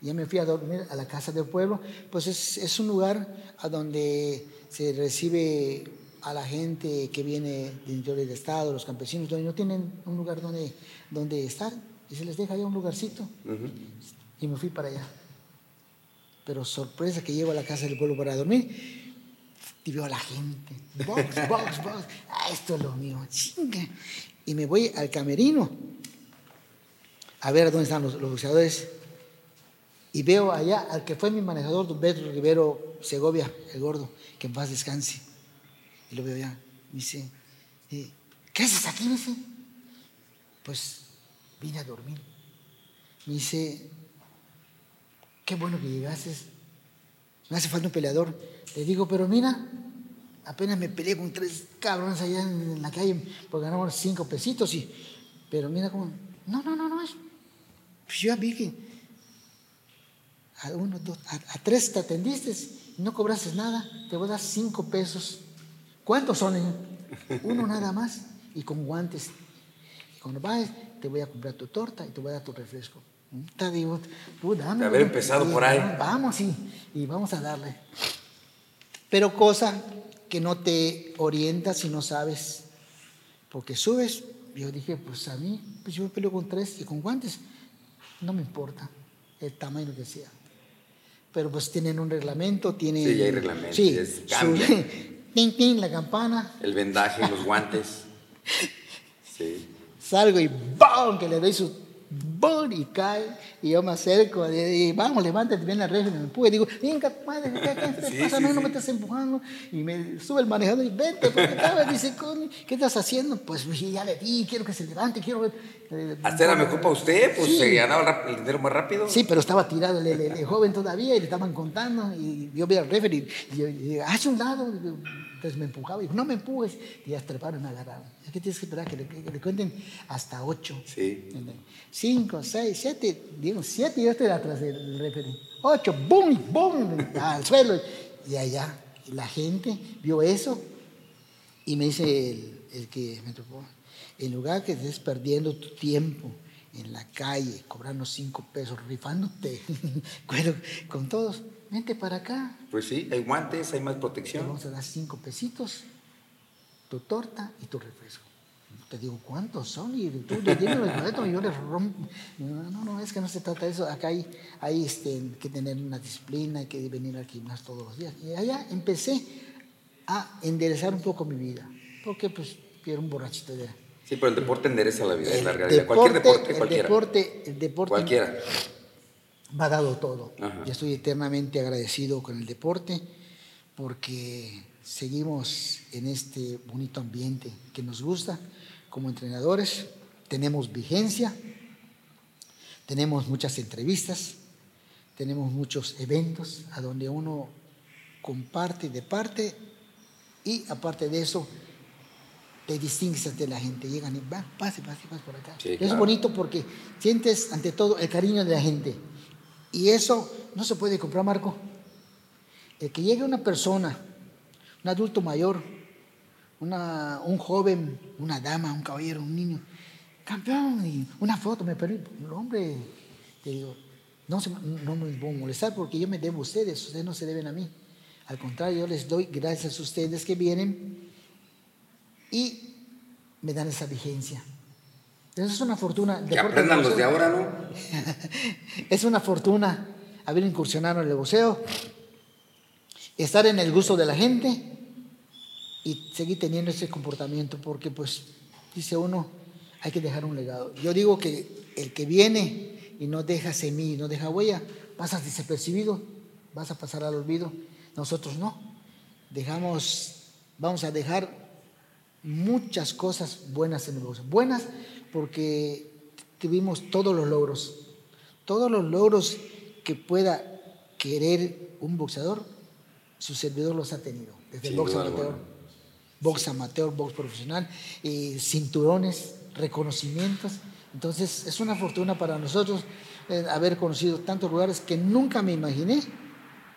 Y ya me fui a dormir a la casa del pueblo. Pues es, es un lugar a donde se recibe a la gente que viene del interior del estado, los campesinos, donde no tienen un lugar donde, donde estar. Y se les deja allá un lugarcito. Ujú. Y me fui para allá. Pero sorpresa que llego a la casa del pueblo para dormir y veo a la gente. Box, box, box. Ah, esto es lo mío. Chinga. Y me voy al camerino a ver dónde están los, los boxeadores. Y veo allá al que fue mi manejador, don Pedro Rivero Segovia, el gordo, que en paz descanse. Y lo veo allá. Me dice, eh, ¿qué haces aquí? Me dice, pues vine a dormir. Me dice, qué bueno que llegases. Me hace falta un peleador. Le digo, pero mira, apenas me peleé con tres cabrones allá en la calle porque ganamos cinco pesitos. Y, pero mira cómo. No, no, no, no. es- Pues yo vi que a uno, dos, a, a tres te atendiste no cobrases nada, te voy a dar cinco pesos. ¿Cuántos son? Uno nada más y con guantes. Y cuando vayas, te voy a comprar tu torta y te voy a dar tu refresco. Te digo, tú dame. De haber empezado por ahí. Vamos y, y vamos a darle. Pero cosa que no te orienta si no sabes. Porque subes, yo dije, pues a mí, pues yo me peleo con tres y con guantes. No me importa el tamaño que sea. Pero pues tienen un reglamento, tienen... Sí, ya hay reglamento. Sí, es- su- cambia. tin, tin, la campana. El vendaje, los guantes. Sí. Salgo y ¡bam! Que le doy su ¡bum! y cae. Y yo me acerco y, y vamos, levántate, ven la red, me empuje. Digo, venga, madre, ¿qué, qué te Sí, pasa? sí, no, me estás empujando. Y me sube el manejador y vente, porque estaba, dice, "Coño, ¿qué estás haciendo? Pues ya le di, quiero que se levante, quiero ver. Hasta era mejor para usted, pues Sí. se ganaba el dinero más rápido. Sí, pero estaba tirado el, el- el joven todavía y le estaban contando. Y yo vi al referee y y digo, hace un lado. Entonces me empujaba y dijo, no me empujes. Y ya treparon y me agarraron. Es que tienes que esperar que le, que le cuenten hasta ocho. Sí. Cinco, seis, siete. Digo, siete y yo estoy atrás del referee. Ocho, boom, boom, al suelo. Y allá, la gente vio eso y me dice el, el que me tocó, en lugar que estés perdiendo tu tiempo en la calle, cobrando cinco pesos, rifándote con todos, vente para acá, Pues sí, hay guantes, hay más te protección. vamos a dar cinco pesitos, tu torta y tu refresco. Te digo, ¿cuántos son? Y tú le tienes los boletos y yo les rompo. No, no, no, es que no se trata de eso. Acá hay, hay este, que tener una disciplina, hay que venir al gimnasio todos los días. Y allá empecé a enderezar un poco mi vida, porque pues era un borrachito de... Sí, pero el deporte endereza la vida, es El la realidad. Cualquier deporte, el cualquiera. deporte, el deporte Cualquiera. Me ha dado todo. Ajá. Y estoy eternamente agradecido con el deporte porque seguimos en este bonito ambiente que nos gusta como entrenadores. Tenemos vigencia, tenemos muchas entrevistas, tenemos muchos eventos a donde uno comparte de parte y aparte de eso te distingues ante la gente. Llegan y va, pase, pase, pase por acá. Sí, es claro. bonito porque sientes ante todo el cariño de la gente. Y eso no se puede comprar, Marco. El que llegue una persona, un adulto mayor, un joven, una dama, un caballero, un niño, campeón, una foto, me permite. Hombre, te digo, no, se, no me voy a molestar porque yo me debo a ustedes, ustedes no se deben a mí. Al contrario, yo les doy gracias a ustedes que vienen y me dan esa vigencia. Eso es una fortuna. El Que aprendan los de ahora, ¿no? es una fortuna haber incursionado en el boxeo, estar en el gusto de la gente y seguir teniendo ese comportamiento, porque pues dice uno, hay que dejar un legado. Yo digo que el que viene y no deja semilla, no deja huella, pasas desapercibido, vas a pasar al olvido. Nosotros no. Dejamos, vamos a dejar muchas cosas buenas en el boxeo. Buenas porque tuvimos todos los logros. Todos los logros que pueda querer un boxeador, su servidor los ha tenido. Desde el box amateur, alguna. box amateur, box profesional, eh, cinturones, reconocimientos. Entonces es una fortuna para nosotros eh, haber conocido tantos lugares que nunca me imaginé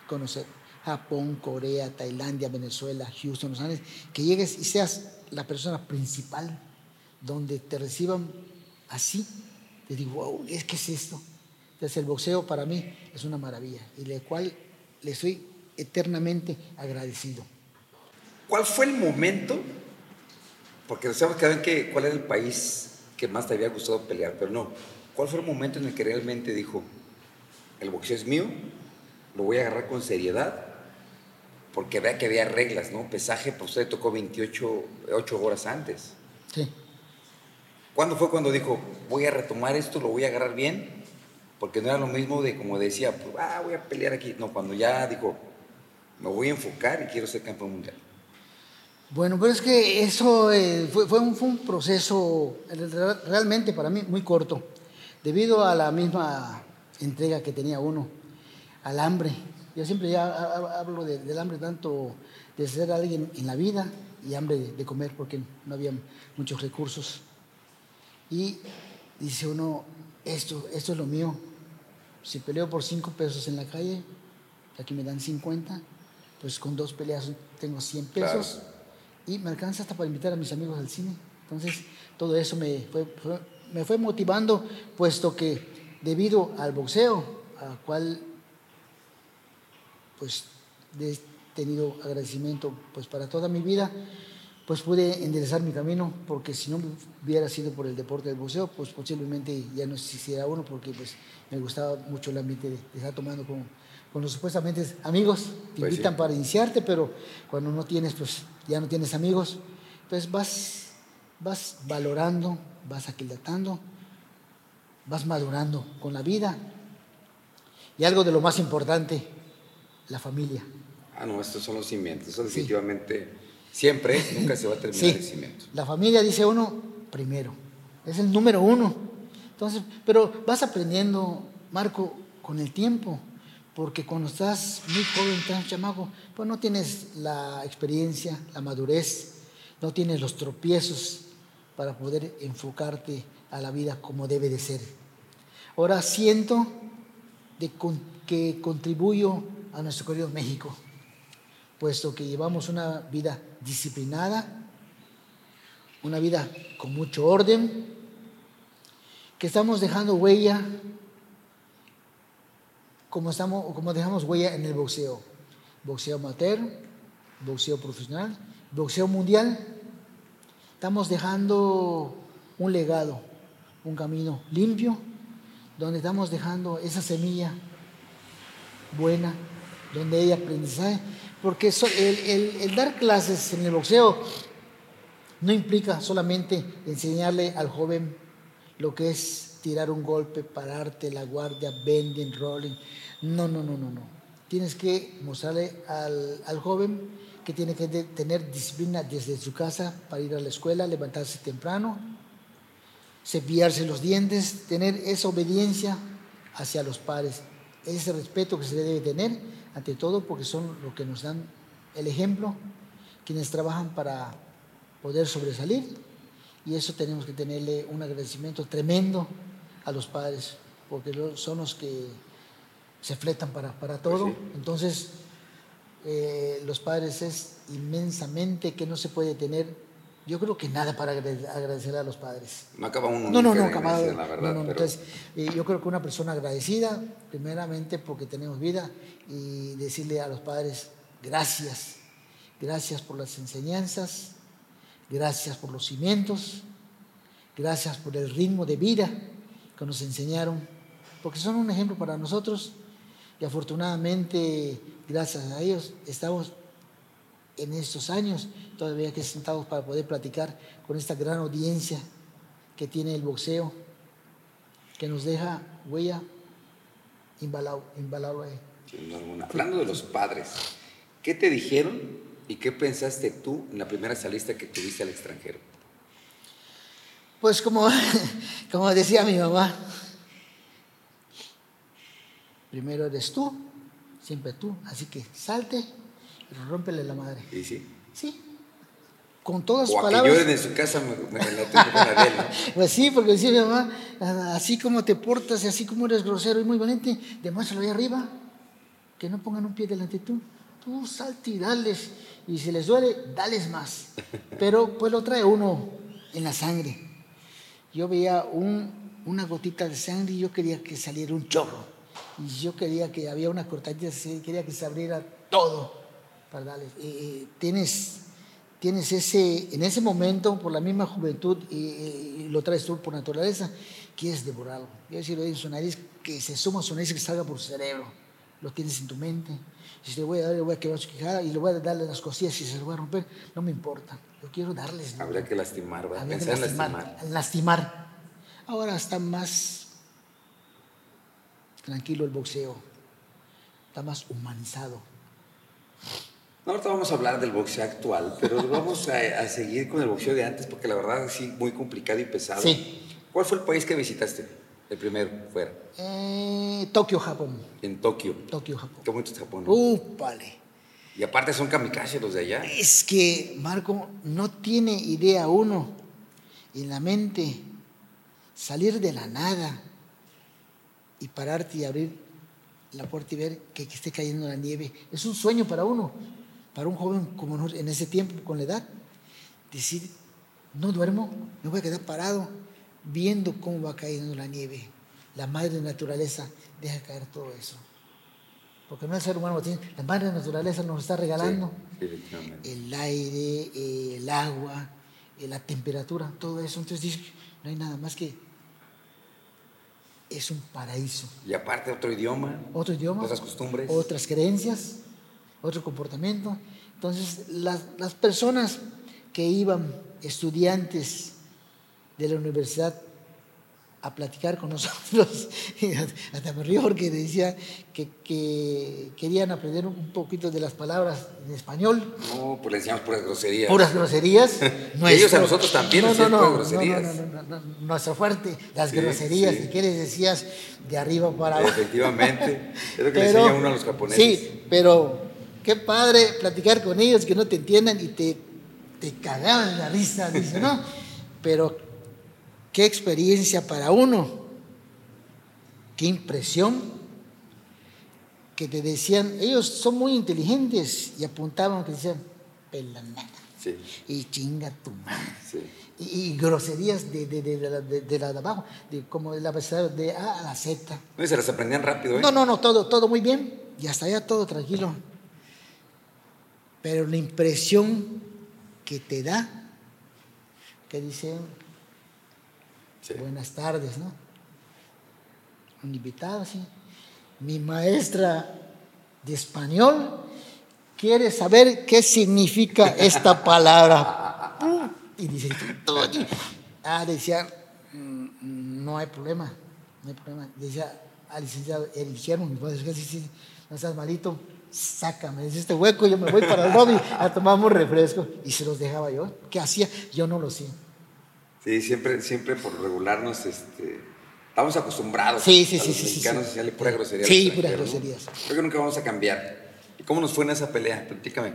conocer. Japón, Corea, Tailandia, Venezuela, Houston, Los Ángeles, que llegues y seas la persona principal donde te reciban así. Te digo, wow, es que es esto. Entonces el boxeo para mí es una maravilla y le cual le soy eternamente agradecido. ¿Cuál fue el momento? Porque sabemos que que cuál era el país que más te había gustado pelear, pero no. ¿Cuál fue el momento en el que realmente dijo, el boxeo es mío, lo voy a agarrar con seriedad? Porque vea que había reglas, ¿no? Pesaje, pues usted tocó 28 8 horas antes. Sí. ¿Cuándo fue cuando dijo, voy a retomar esto, lo voy a agarrar bien? Porque no era lo mismo de como decía, pues, ah, voy a pelear aquí. No, cuando ya dijo, me voy a enfocar y quiero ser campeón mundial. Bueno, pero es que eso eh, fue, un, proceso re- realmente para mí muy corto, debido a la misma entrega que tenía uno, al hambre. Yo siempre ya ha- ha- hablo de- del hambre tanto de ser alguien en la vida y hambre de, de comer, porque no había muchos recursos. Y dice uno, esto, esto es lo mío. Si peleo por cinco pesos en la calle, aquí me dan 50, pues con dos peleas tengo 100 pesos y me alcanza hasta para invitar a mis amigos al cine. Entonces, todo eso me fue, me fue motivando, puesto que debido al boxeo, al cual pues he tenido agradecimiento pues para toda mi vida, pues pude enderezar mi camino, porque si no hubiera sido por el deporte del boxeo, pues posiblemente ya no existiera uno, porque pues me gustaba mucho el ambiente de, estar tomando con, con, los supuestamente amigos, te pues invitan para iniciarte, pero cuando no tienes, pues ya no tienes amigos, pues vas, vas valorando, vas aquilatando, vas madurando con la vida. Y algo de lo más importante, la familia. Ah, no, estos son los cimientos, definitivamente... Siempre, nunca se va a terminar el cimiento. La familia, dice uno, primero. Es el número uno. Entonces, pero vas aprendiendo, Marco, con el tiempo. Porque cuando estás muy joven, tan chamaco, pues no tienes la experiencia, la madurez, no tienes los tropiezos para poder enfocarte a la vida como debe de ser. Ahora siento de que contribuyo a nuestro querido México puesto que llevamos una vida disciplinada, una vida con mucho orden, que estamos dejando huella como, estamos, como dejamos huella en el boxeo. Boxeo amateur, boxeo profesional, boxeo mundial. Estamos dejando un legado, un camino limpio, donde estamos dejando esa semilla buena, donde hay aprendizaje porque el, dar clases en el boxeo no implica solamente enseñarle al joven lo que es tirar un golpe, pararte, la guardia, bending, rolling. No, no, no, no, no. Tienes que mostrarle al, joven que tiene que tener disciplina desde su casa para ir a la escuela, levantarse temprano, cepillarse los dientes, tener esa obediencia hacia los padres, ese respeto que se debe tener ante todo porque son los que nos dan el ejemplo, quienes trabajan para poder sobresalir. Y eso tenemos que tenerle un agradecimiento tremendo a los padres, porque son los que se fletan para, para todo. Pues Entonces, eh, los padres es inmensamente que no se puede tener yo creo que nada para agradecer a los padres. No acaba uno. No, no, no, acaba. La verdad, Entonces, eh, yo creo que una persona agradecida, primeramente porque tenemos vida, y decirle a los padres, gracias, gracias por las enseñanzas, gracias por los cimientos, gracias por el ritmo de vida que nos enseñaron, porque son un ejemplo para nosotros y afortunadamente, gracias a ellos, estamos en estos años, todavía que sentados para poder platicar con esta gran audiencia que tiene el boxeo, que nos deja huella invalable. Hablando de los padres, ¿qué te dijeron y qué pensaste tú en la primera salida que tuviste al extranjero? Pues como, como decía mi mamá, primero eres tú, siempre tú, así que salte pero rómpele la madre. ¿Y sí? Sí. Con todas sus palabras. Que lloren en su casa, me, me la de él, Pues sí, porque decía mi mamá, así como te portas y así como eres grosero y muy valiente, demuéstralo ahí arriba. Que no pongan un pie delante de tú. Tú salte y dales. Y si les duele, dales más. Pero pues lo trae uno en la sangre. Yo veía un, una gotita de sangre y yo quería que saliera un chorro. Y yo quería que había una cortadita, quería que se abriera todo tienes, tienes ese, en ese momento, por la misma juventud, y, lo traes tú por naturaleza, quieres devorarlo. Quiero decir, en su nariz, que se suma a su nariz, que salga por su cerebro. Lo tienes en tu mente. Si le voy a dar, le voy a quebrar su quijada y le voy a darle las cosillas y se lo voy a romper, no me importa. Yo quiero darles. Habría que lastimar, ¿verdad? Habría que lastimar, lastimar. Ahora está más tranquilo el boxeo, está más humanizado. Ahorita vamos a hablar del boxeo actual, pero vamos a, seguir con el boxeo de antes porque la verdad sí, muy complicado y pesado. Sí. ¿Cuál fue el país que visitaste? El primero, fuera. Eh, Tokio, Japón. En Tokio. Tokio, Japón. ¿Cómo es Japón? Uh, vale. Y aparte son kamikaze los de allá. Es que, Marco, no tiene idea uno en la mente salir de la nada y pararte y abrir la puerta y ver que, esté cayendo la nieve. Es un sueño para uno, para un joven como en ese tiempo, con la edad. Decir, no duermo, me voy a quedar parado viendo cómo va cayendo la nieve. La madre naturaleza deja caer todo eso. Porque no es ser humano la madre naturaleza nos está regalando el aire, el agua, la temperatura, todo eso. Entonces dice, no hay nada más que es un paraíso. Y aparte otro idioma. Otro idioma. Otras costumbres. Otras creencias, otro comportamiento. Entonces las, las personas que iban, estudiantes de la universidad, a platicar con nosotros. Hasta me río porque decía que, que, querían aprender un poquito de las palabras en español. No, pues le enseñamos puras groserías. Puras groserías. Ellos a nosotros también no, no, no, groserías. No, no, no, nuestro fuerte, las groserías. ¿Y qué les decías de arriba para abajo? Efectivamente. Es lo que le enseña uno a los japoneses. Sí, pero qué padre platicar con ellos que no te entiendan y te, te cagaban la risa. Dice, ¿no? Pero Qué experiencia para uno. Qué impresión que te decían, ellos son muy inteligentes y apuntaban que decían, pelanada. Sí. Y chinga tu madre. Sí. Y, groserías de, de, de, de, la de abajo, de, como de la de A a la Z. No, y se las aprendían rápido, ¿eh? No, no, no, todo, todo muy bien. Y hasta allá todo tranquilo. Pero la impresión que te da, que dicen, Buenas tardes, ¿no? Un invitado, sí. Mi maestra de español quiere saber qué significa esta palabra. Y dice, ah, decía, mm, no hay problema, no hay problema. Decía al licenciado Eric Sherman, mi padre, sí, sí, no estás malito, sácame de este hueco, yo me voy para el lobby a tomar un refresco. Y se los dejaba yo. ¿Qué hacía? Yo no lo sé. Sí, siempre, siempre por regularnos, este, estamos acostumbrados. Sí, sí, a sí, los sí, mexicanos sí, sí. pura grosería. Sí, pura groserías. Creo que nunca vamos a cambiar. ¿Y cómo nos fue en esa pelea? Platícame.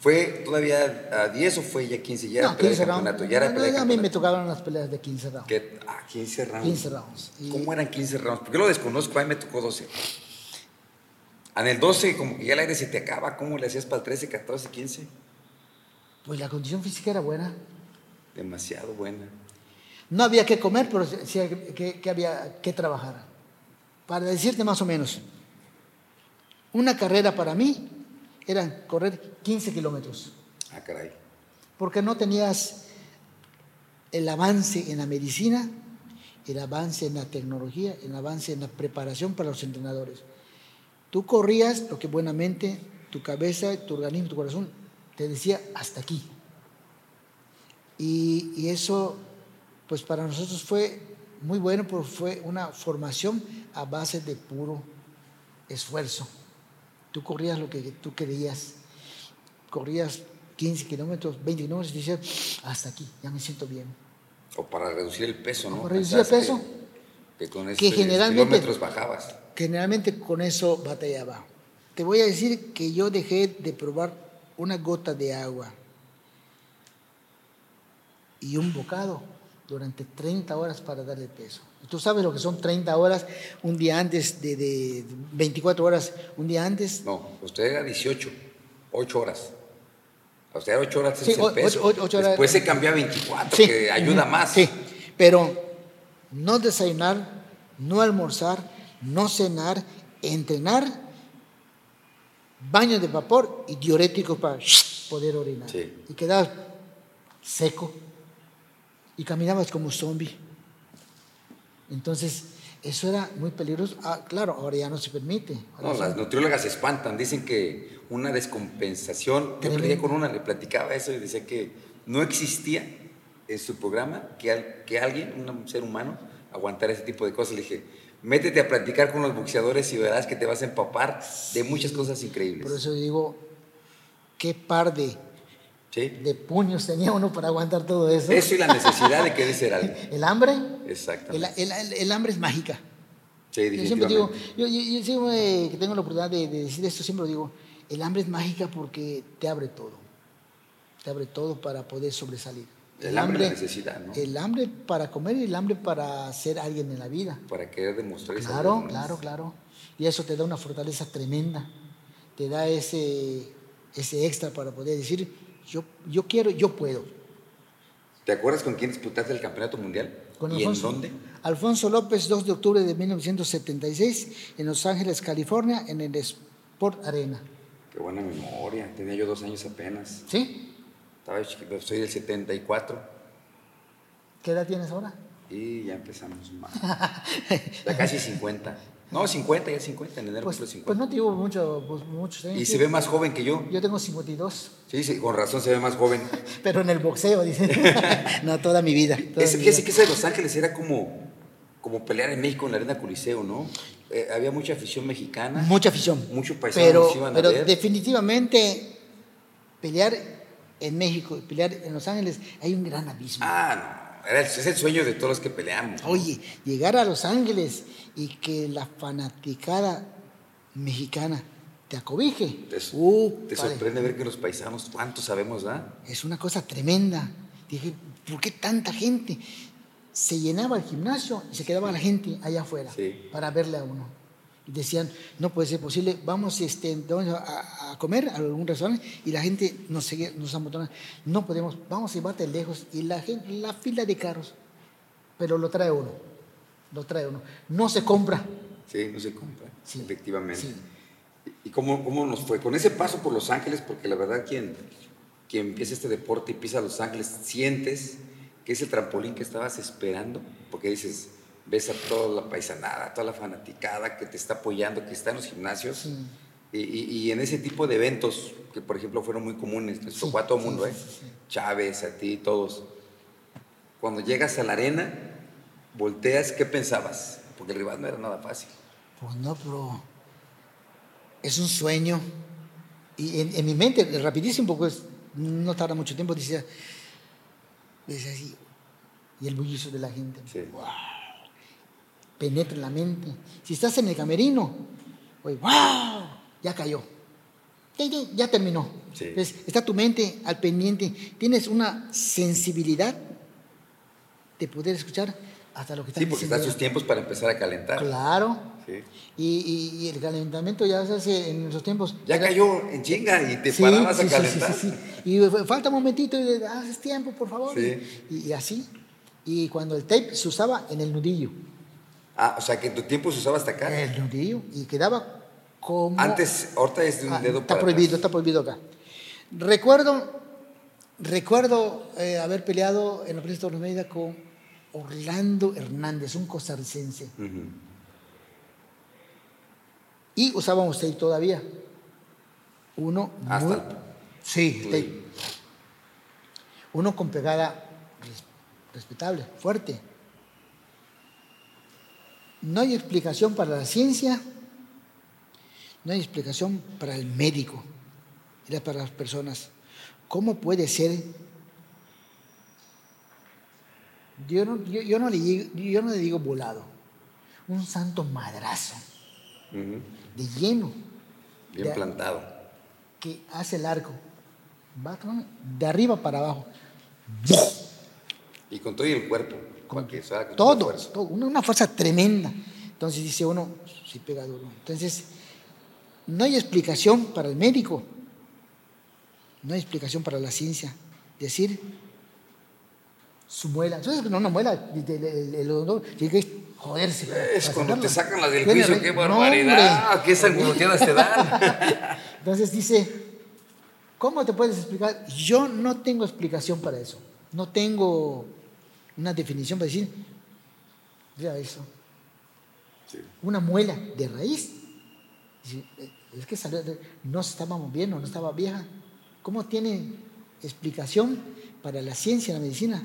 ¿Fue todavía a 10 o fue ya 15? Ya era pelea de campeonato. Ya era pelea a mí me tocaban las peleas de 15 rounds. ¿Qué? Ah, 15 rounds. 15 rounds. ¿Cómo eran 15 rounds? Porque lo desconozco, a mí me tocó 12. En el 12, como que ya el aire se te acaba, ¿cómo le hacías para el 13, 14, 15? Pues la condición física era buena. Demasiado buena. No había que comer, pero sí que, había que trabajar. Para decirte más o menos, una carrera para mí era correr 15 kilómetros. Ah, caray. Porque no tenías el avance en la medicina, el avance en la tecnología, el avance en la preparación para los entrenadores. Tú corrías lo que buenamente tu cabeza, tu organismo, tu corazón te decía hasta aquí. Y, y eso pues para nosotros fue muy bueno porque fue una formación a base de puro esfuerzo. Tú corrías lo que tú querías, corrías 15 kilómetros, 20 kilómetros y decías, hasta aquí, ya me siento bien. O para reducir el peso, ¿no? Para reducir el peso. Que, con esos kilómetros bajabas. Generalmente con eso batallaba. Te voy a decir que yo dejé de probar una gota de agua y un bocado durante 30 horas para darle peso. ¿Tú sabes lo que son 30 horas un día antes de, de 24 horas un día antes? No, usted era 18, 8 horas. O sea, 8 horas es el peso. 8, horas, Después se cambió a 24, que ayuda más. Sí, pero no desayunar, no almorzar, no cenar, entrenar, baño de vapor y diuréticos para poder orinar. Y quedar seco y caminabas como zombie. Entonces, eso era muy peligroso. Ah, claro, ahora ya no se permite. no, las nutriólogas se espantan, dicen que una descompensación, yo día con una le platicaba eso y decía que no existía en su programa que, que alguien, un ser humano, aguantara ese tipo de cosas. Le dije, métete a platicar con los boxeadores y verás que te vas a empapar de muchas cosas increíbles. Por eso digo, qué par de de puños tenía uno para aguantar todo eso. Eso y la necesidad de querer ser algo. El hambre. Exactamente. El, el, hambre es mágica. Sí, yo siempre digo, yo, yo, siempre que tengo la oportunidad de, decir esto, siempre lo digo, el hambre es mágica porque te abre todo. Te abre todo para poder sobresalir. El, hambre, la necesidad, ¿no? El hambre para comer y el hambre para ser alguien en la vida. Para querer demostrar Claro, claro, claro. Y eso te da una fortaleza tremenda, te da ese, ese extra para poder decir, yo, yo quiero, yo puedo. ¿Te acuerdas con quién disputaste el campeonato mundial? Con ¿Y Alfonso, en dónde? Alfonso López, 2 de octubre de 1976, en Los Ángeles, California, en el Sport Arena. Qué buena memoria. Tenía yo dos años apenas. ¿Sí? Estaba chiquito. Soy del 74 ¿Qué edad tienes ahora? y ya empezamos mal. Ya casi 50. No, 50, ya 50. En enero Pues, cumplo 50. pues no te digo mucho, pues, muchos años. y se ve más joven que yo. Yo tengo 52, Sí, sí, con razón se ve más joven. pero en el boxeo, dice. no, toda mi vida. toda Ese, mi fíjese vida. que ese de Los Ángeles era como, como pelear en México en la Arena Coliseo, ¿no? Eh, había mucha afición mexicana. Mucha afición. Muchos paisanos Pero, iban a pero ver. definitivamente pelear en México y pelear en Los Ángeles hay un gran abismo. Ah, no. Es el sueño de todos los que peleamos. ¿no? Oye, llegar a Los Ángeles y que la fanaticada mexicana te acobije. Te, Uh, te sorprende ver que los paisanos, ¿cuántos sabemos, ah? Es una cosa tremenda. Dije, ¿por qué tanta gente? Se llenaba el gimnasio y se quedaba la gente allá afuera Sí. para verle a uno. Decían, no puede ser posible, vamos, este, vamos a, a comer a algún restaurante y la gente nos seguía, nos amontonaba. No podemos, vamos a llevarte lejos. Y la, gente, la fila de carros, pero lo trae uno, lo trae uno. No se compra. Sí, no se compra, Sí, efectivamente. sí. ¿Y cómo, cómo nos fue? Con ese paso por Los Ángeles, porque la verdad quien, quien empieza este deporte y pisa Los Ángeles, sientes que es el trampolín que estabas esperando, porque dices, ves a toda la paisanada, toda la fanaticada que te está apoyando, que está en los gimnasios. Sí. Y, y- y en ese tipo de eventos, que por ejemplo fueron muy comunes, tocó a todo mundo, ¿eh? Chávez, a ti, todos. Cuando llegas a la arena, volteas, ¿qué pensabas? Porque el rival no era nada fácil. Pues no, pero es un sueño. Y en, en mi mente, rapidísimo, pues no tarda mucho tiempo, decía, decía así, y el bullicio de la gente. Sí. ¡Wow! Penetra en la mente. Si estás en el camerino, oye, ¡wow! Ya cayó. Ya, ya, ya terminó. Sí. Entonces, está tu mente al pendiente. Tienes una sensibilidad de poder escuchar hasta lo que están Sí, porque están sus tiempos para empezar a calentar. Claro. Sí. Y, y- y el calentamiento ya se hace en esos tiempos. Ya cayó en chinga y te Sí, parabas sí, a calentar. sí, sí, sí. Y falta un momentito y haces tiempo, por favor. Sí. Y, y así. Y cuando el tape se usaba en el nudillo. Ah, o sea que en tu tiempo se usaba hasta acá. El. Y quedaba como. Antes, ahorita es de un Ah, dedo está para prohibido, atrás. está prohibido acá. Recuerdo, recuerdo eh, haber peleado en la Plaza de Torres Media con Orlando Hernández, un costarricense. Ujú. Y usábamos tape todavía. Uno Hasta muy- Sí, tape. Uno con pegada res- respetable, fuerte. No hay explicación para la ciencia, no hay explicación para el médico, era para las personas. ¿Cómo puede ser? Yo no, yo, yo no le, digo- yo no le digo volado, un santo madrazo de lleno Bien plantado. que hace el arco. Va de arriba para abajo. Y con todo el cuerpo. Todo, fuerza. todo, una, una fuerza tremenda. Entonces dice uno, sí pega duro. Entonces, no hay explicación para el médico, no hay explicación para la ciencia. Decir, su muela. Entonces, no, una muela, el, odontólogo tiene que joderse. Es cuando te sacan las del juicio, qué No, barbaridad. hombre. qué sangoloteadas te dan. Entonces dice, ¿cómo te puedes explicar? Yo no tengo explicación para eso. No tengo una definición para decir, mira eso, Sí. una muela de raíz. Dice, "Eh, Es que salió no se estaba moviendo, no estaba vieja. ¿Cómo tiene explicación para la ciencia, la medicina?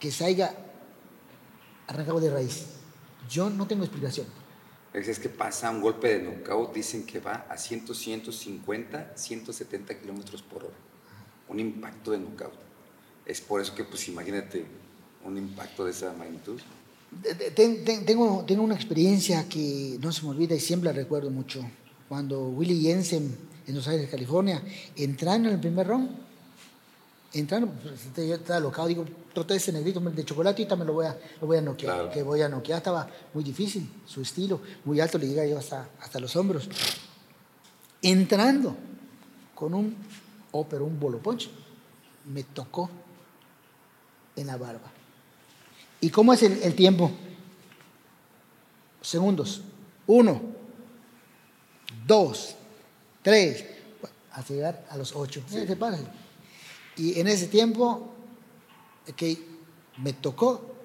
Que haya arrancado de raíz. Yo no tengo explicación. Es es que pasa un golpe de knockout, dicen que va a 100, 150, 170 kilómetros por hora. Un impacto de knockout. Es por eso que, pues imagínate un impacto de esa magnitud. Ten- ten- tengo, tengo una experiencia que no se me olvida y siempre la recuerdo mucho. Cuando Willie Jensen en Los Ángeles, California, entraron en el primer round, Entrando, pues, yo estaba locado, digo, trota ese negrito de chocolate y me lo voy a, lo voy a noquear. Claro. Que voy a noquear, estaba muy difícil, su estilo, muy alto, le llega yo hasta, hasta los hombros. Entrando con un ópero, un bolo poncho, me tocó en la barba. ¿Y cómo es el, tiempo? Segundos. Uno, dos, tres, hasta llegar a los ocho. Paras. Y en ese tiempo que me tocó,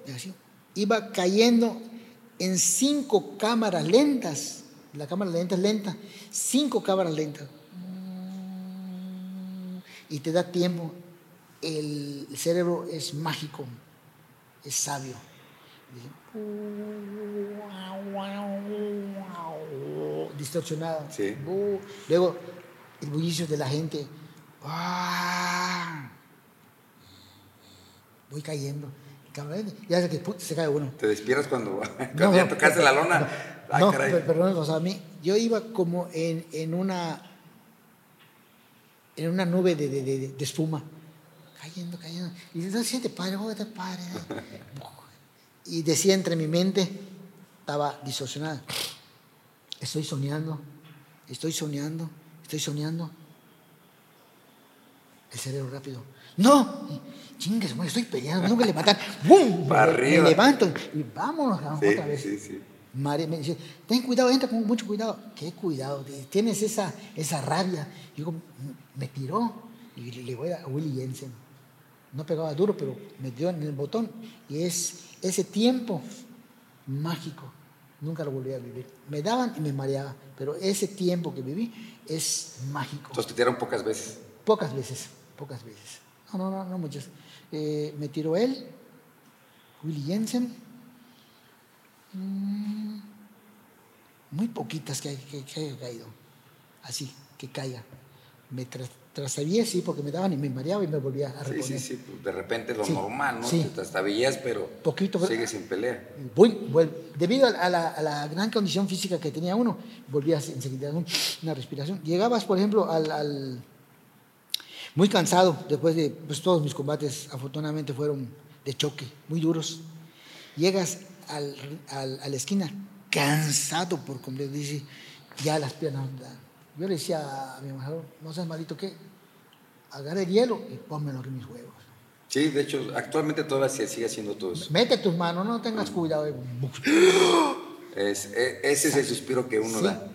iba cayendo en cinco cámaras lentas. La cámara lenta es lenta. Cinco cámaras lentas. Y te da tiempo. El cerebro es mágico, es sabio. Distorsionado. Sí. Luego, el bullicio de la gente. ¡Ah! Voy cayendo. Ya sé que se cae uno. ¿Te despiertas cuando, cuando no, ya tocaste la lona? Ay, no, caray. perdón, o sea, a mí, yo iba como en, en una en una nube de, de, de, de espuma, cayendo, cayendo. Y dice, siente padre, oh, te padre. y decía entre mi mente, estaba distorsionada. Estoy soñando, estoy soñando, estoy soñando. El cerebro rápido. No, chingues, estoy peleando, tengo que levantar. ¡Bum! Me, levanto y vámonos sí, otra vez. Sí, sí. María me dice, ten cuidado, entra con mucho cuidado. ¿Qué cuidado? Tienes esa, esa rabia. Digo, me tiró y le voy a Willy Jensen. No pegaba duro, pero me dio en el botón. Y es ese tiempo mágico. Nunca lo volví a vivir. Me daban y me mareaba, pero ese tiempo que viví es mágico. Entonces te tiraron pocas veces. Pocas veces, pocas veces. No, no, no, no muchas. Eh, me tiró él, Willy Jensen. Mm, muy poquitas que, que, que, haya caído. Así, que caiga. Me tra trastabillé, sí, porque me daban y me mareaba y me volvía a reponer. Sí, sí, sí. Pues de repente lo Sí, normal, ¿no? sí. Te trastabillas, pero Poquito, sigues sin pelea. Voy, debido a la, a la gran condición física que tenía uno, volvías enseguida un- una respiración. Llegabas, por ejemplo, al, al- muy cansado después de pues, todos mis combates, afortunadamente fueron de choque, muy duros. Llegas al- al- a la esquina cansado por completo, dice, ya las piernas. dan. Yo le decía a mi embajador, no seas malito, ¿qué? Agarra el hielo y pónmelo en mis huevos. Sí, de hecho, actualmente todavía se sigue haciendo todo eso. Mete tus manos, no tengas cuidado. Es, e- ese es el suspiro que uno Sí. da.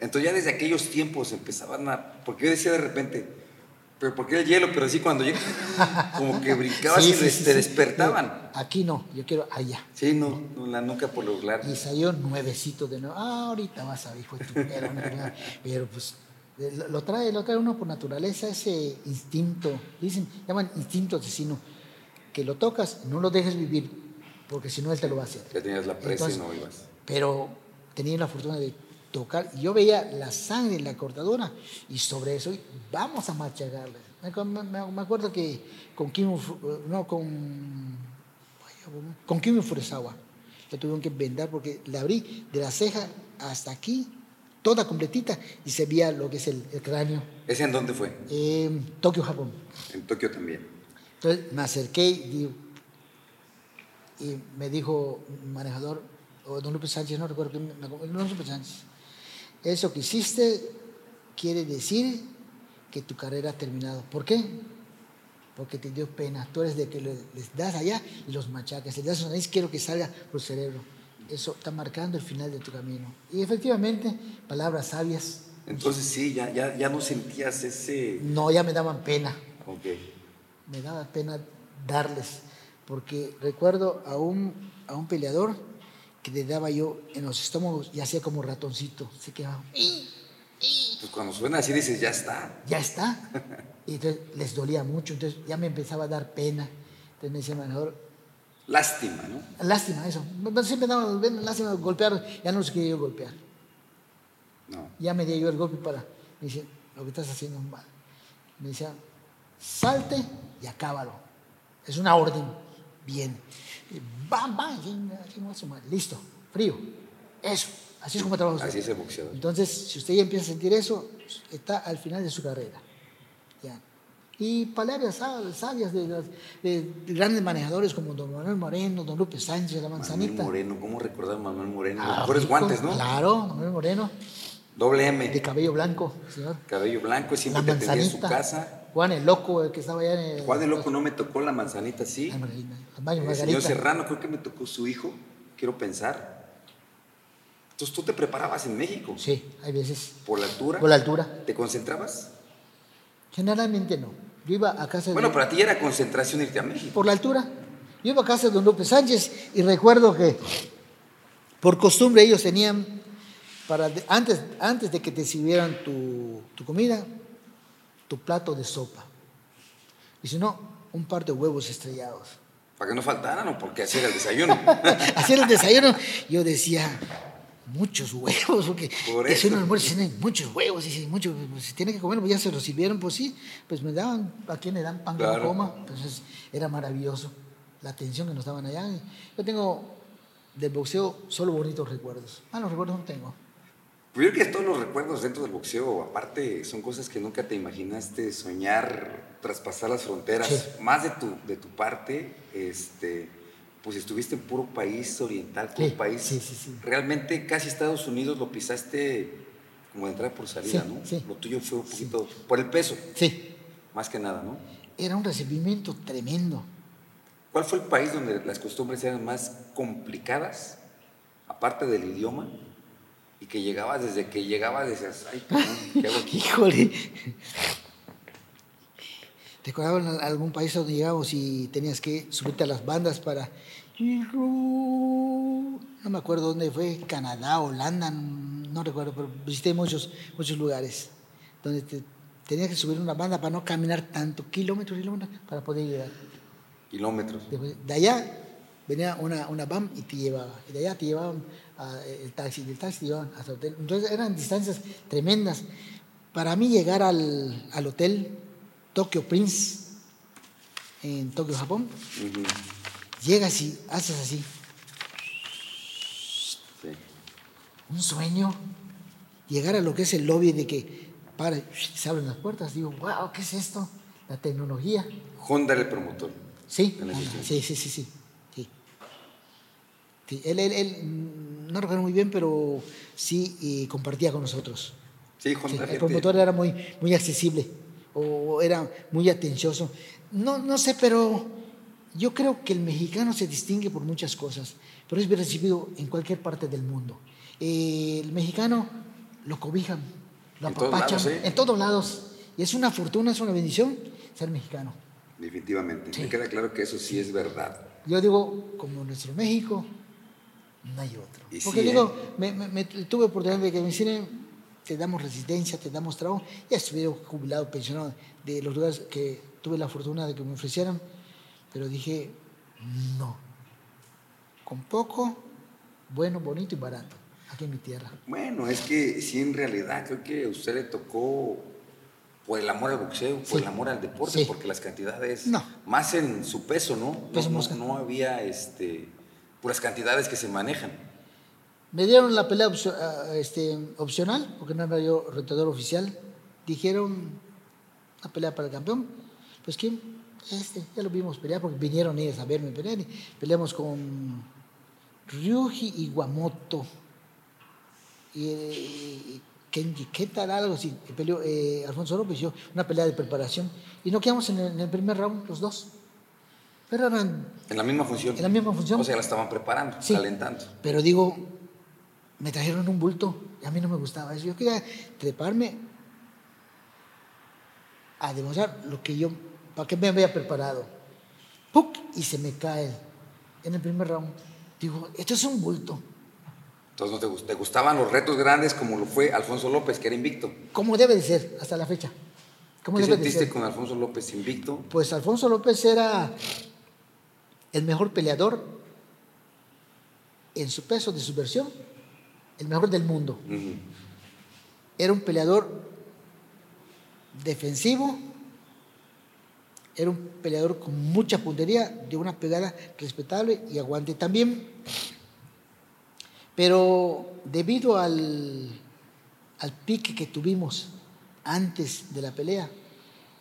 Entonces ya desde aquellos tiempos empezaban a... Porque yo decía de repente, pero ¿por qué el hielo? Pero así cuando llega, como que brincabas Sí, y sí, sí, te sí. despertaban. Aquí no, yo quiero allá. Sí, no, no, la nuca por lo regular. Y salió nuevecito de nuevo. Ah, ahorita vas a ver, hijo de tu. Pero pues eh, lo- trae, lo trae uno por naturaleza, ese instinto, dicen, llaman instinto asesino, que lo tocas, no lo dejes vivir, porque si no él te lo va a hacer. Ya tenías la presa y no ibas. Pero tenía la fortuna de tocar, y yo veía la sangre en la cortadura, y sobre eso, vamos a machacarle. Me, acu- me- me acuerdo que con Kim, no, con, con Kimi Furusawa, le tuvieron que vendar porque le abrí de la ceja hasta aquí, toda completita, y se veía lo que es el, el cráneo. ¿Ese en dónde fue? En Tokio, Japón. En Tokio también. Entonces me acerqué y, digo- y me dijo un manejador, o don Lupe Sánchez, no recuerdo don Lupe Sánchez, eso que hiciste quiere decir que tu carrera ha terminado. ¿Por qué? Porque te dio pena. Tú eres de que le- les das allá y los machacas. Les das una nariz, quiero que salga por el cerebro. Eso está marcando el final de tu camino. Y efectivamente, palabras sabias. Entonces sí, ya, ya, ya no sentías ese... No, ya me daban pena. Ok. me daba pena darles, porque recuerdo a un, a un peleador que le daba yo en los estómagos y hacía como ratoncito, se quedaba, Pues cuando suena así dices, ya está. ya está. Y entonces les dolía mucho, entonces ya me empezaba a dar pena. Entonces me decía manejador, Lástima, ¿no? lástima eso, siempre daba lástima golpear, ya no los quería yo golpear. No. Ya me di yo el golpe para, me dice, lo que estás haciendo es mal. Me decía, salte y acábalo. Es una orden. Bien. Bam, bam, listo, frío. Eso, así es como trabaja usted. Así es el boxeador. Entonces, si usted ya empieza a sentir eso, está al final de su carrera. Ya. Y palabras sabias de, de, grandes manejadores como don Manuel Moreno, don Lupe Sánchez, la manzanita. Manuel Moreno, ¿cómo recordar a Manuel Moreno? Ah, mejores guantes, ¿no? Claro, Manuel Moreno. Doble M. De cabello blanco, señor. Cabello blanco, siempre la te tenía en su casa. Juan el Loco, el que estaba allá en el... Juan el Loco no me tocó la manzanita, sí. El señor Serrano creo que me tocó su hijo, quiero pensar. Entonces tú te preparabas en México. Sí, hay veces. ¿Por la altura? Por la altura. ¿Te concentrabas? Generalmente no. Yo iba a casa de... Bueno, para ti era concentración irte a México. Por la altura. Yo iba a casa de don López Sánchez y recuerdo que por costumbre ellos tenían, para antes, antes de que te sirvieran tu, tu comida, tu plato de sopa. Y si no, un par de huevos estrellados. Para que no faltaran o porque hacía el desayuno. hacía el desayuno. Yo decía, muchos huevos, porque Por es un almuerzo, tiene muchos huevos, y mucho, pues, si tiene que comer, pues ya se los sirvieron, pues sí, pues me daban, ¿a quién le dan pan claro. con coma? Entonces era maravilloso la atención que nos daban allá. Yo tengo del boxeo solo bonitos recuerdos. Ah, los recuerdos no tengo. Pues yo creo que todos los recuerdos dentro del boxeo, aparte, son cosas que nunca te imaginaste soñar, traspasar las fronteras. Más de tu, de tu parte, este, pues estuviste en puro país oriental, puro país. Sí, sí, sí. Realmente casi Estados Unidos lo pisaste como de entrada por salida, ¿no? Lo tuyo fue un poquito por el peso. Sí. Más que nada, ¿no? Era un recibimiento tremendo. ¿Cuál fue el país donde las costumbres eran más complicadas, aparte del idioma? Y que llegabas, desde que llegabas decías, ay, ¿qué hago aquí? Híjole. ¿Te acordabas en algún país donde llegamos y tenías que subirte a las bandas para... No me acuerdo dónde fue, Canadá, Holanda, no recuerdo, pero visité muchos, muchos lugares donde te, tenías que subir una banda para no caminar tanto, kilómetros, kilómetros, para poder llegar. Kilómetros. De, allá venía una, una BAM y te llevaba, y de allá te llevaban el taxi, del taxi iban hasta el hotel. Entonces eran distancias tremendas. Para mí llegar al, al hotel Tokyo Prince, en Tokio, Japón, llegas y haces así. Un sueño. Llegar a lo que es el lobby de que para, se abren las puertas. Digo, wow, ¿qué es esto? La tecnología. Honda era el promotor. Sí, sí, sí, sí, sí. Él, él, él, no recuerdo muy bien, pero sí compartía con nosotros. Sí, Juan El promotor era muy, muy accesible o era muy atencioso. No, no sé, pero yo creo que el mexicano se distingue por muchas cosas, pero es bien recibido en cualquier parte del mundo. el mexicano lo cobijan, lo apapachan en todos lados. Y es una fortuna, es una bendición ser mexicano. Definitivamente. Me queda claro que eso sí es verdad. Yo digo, como nuestro México, no hay otro. Porque digo, me, me, tuve oportunidad de que me decían, te damos resistencia, te damos trabajo. Ya estuve jubilado, pensionado de los lugares que tuve la fortuna de que me ofrecieran, pero dije, no. Con poco, bueno, bonito y barato, aquí en mi tierra. Bueno, es que sí, en realidad creo que a usted le tocó por el amor al boxeo, por el amor al deporte, porque las cantidades, más en su peso, ¿no? no, no, no había este las cantidades que se manejan. Me dieron la pelea ah, este, opcional, porque no era yo retador oficial. Dijeron, una pelea para el campeón. Pues quién, este, ya lo vimos pelear, porque vinieron ellos a verme pelear. Peleamos con Ryuji Iwamoto. Y, y Kenji, ¿qué tal? Algo. Peleó eh, Alfonso López y yo, una pelea de preparación. Y no quedamos en en el primer round los dos. Pero eran... En la misma función. En la misma función. O sea, la estaban preparando, calentando. Pero digo, me trajeron un bulto y a mí no me gustaba eso. Yo quería treparme a demostrar lo que yo, para qué me había preparado. ¡Puc! Y se me cae en el primer round. Digo, esto es un bulto. Entonces, ¿no te, gustaban los retos grandes como lo fue Alfonso López, que era invicto? Como debe de ser, hasta la fecha. ¿Qué sentiste con Alfonso López invicto? Pues Alfonso López era el mejor peleador en su peso de su versión, el mejor del mundo. Era un peleador defensivo, era un peleador con mucha puntería, de una pegada respetable y aguante también. Pero debido al, al pique que tuvimos antes de la pelea,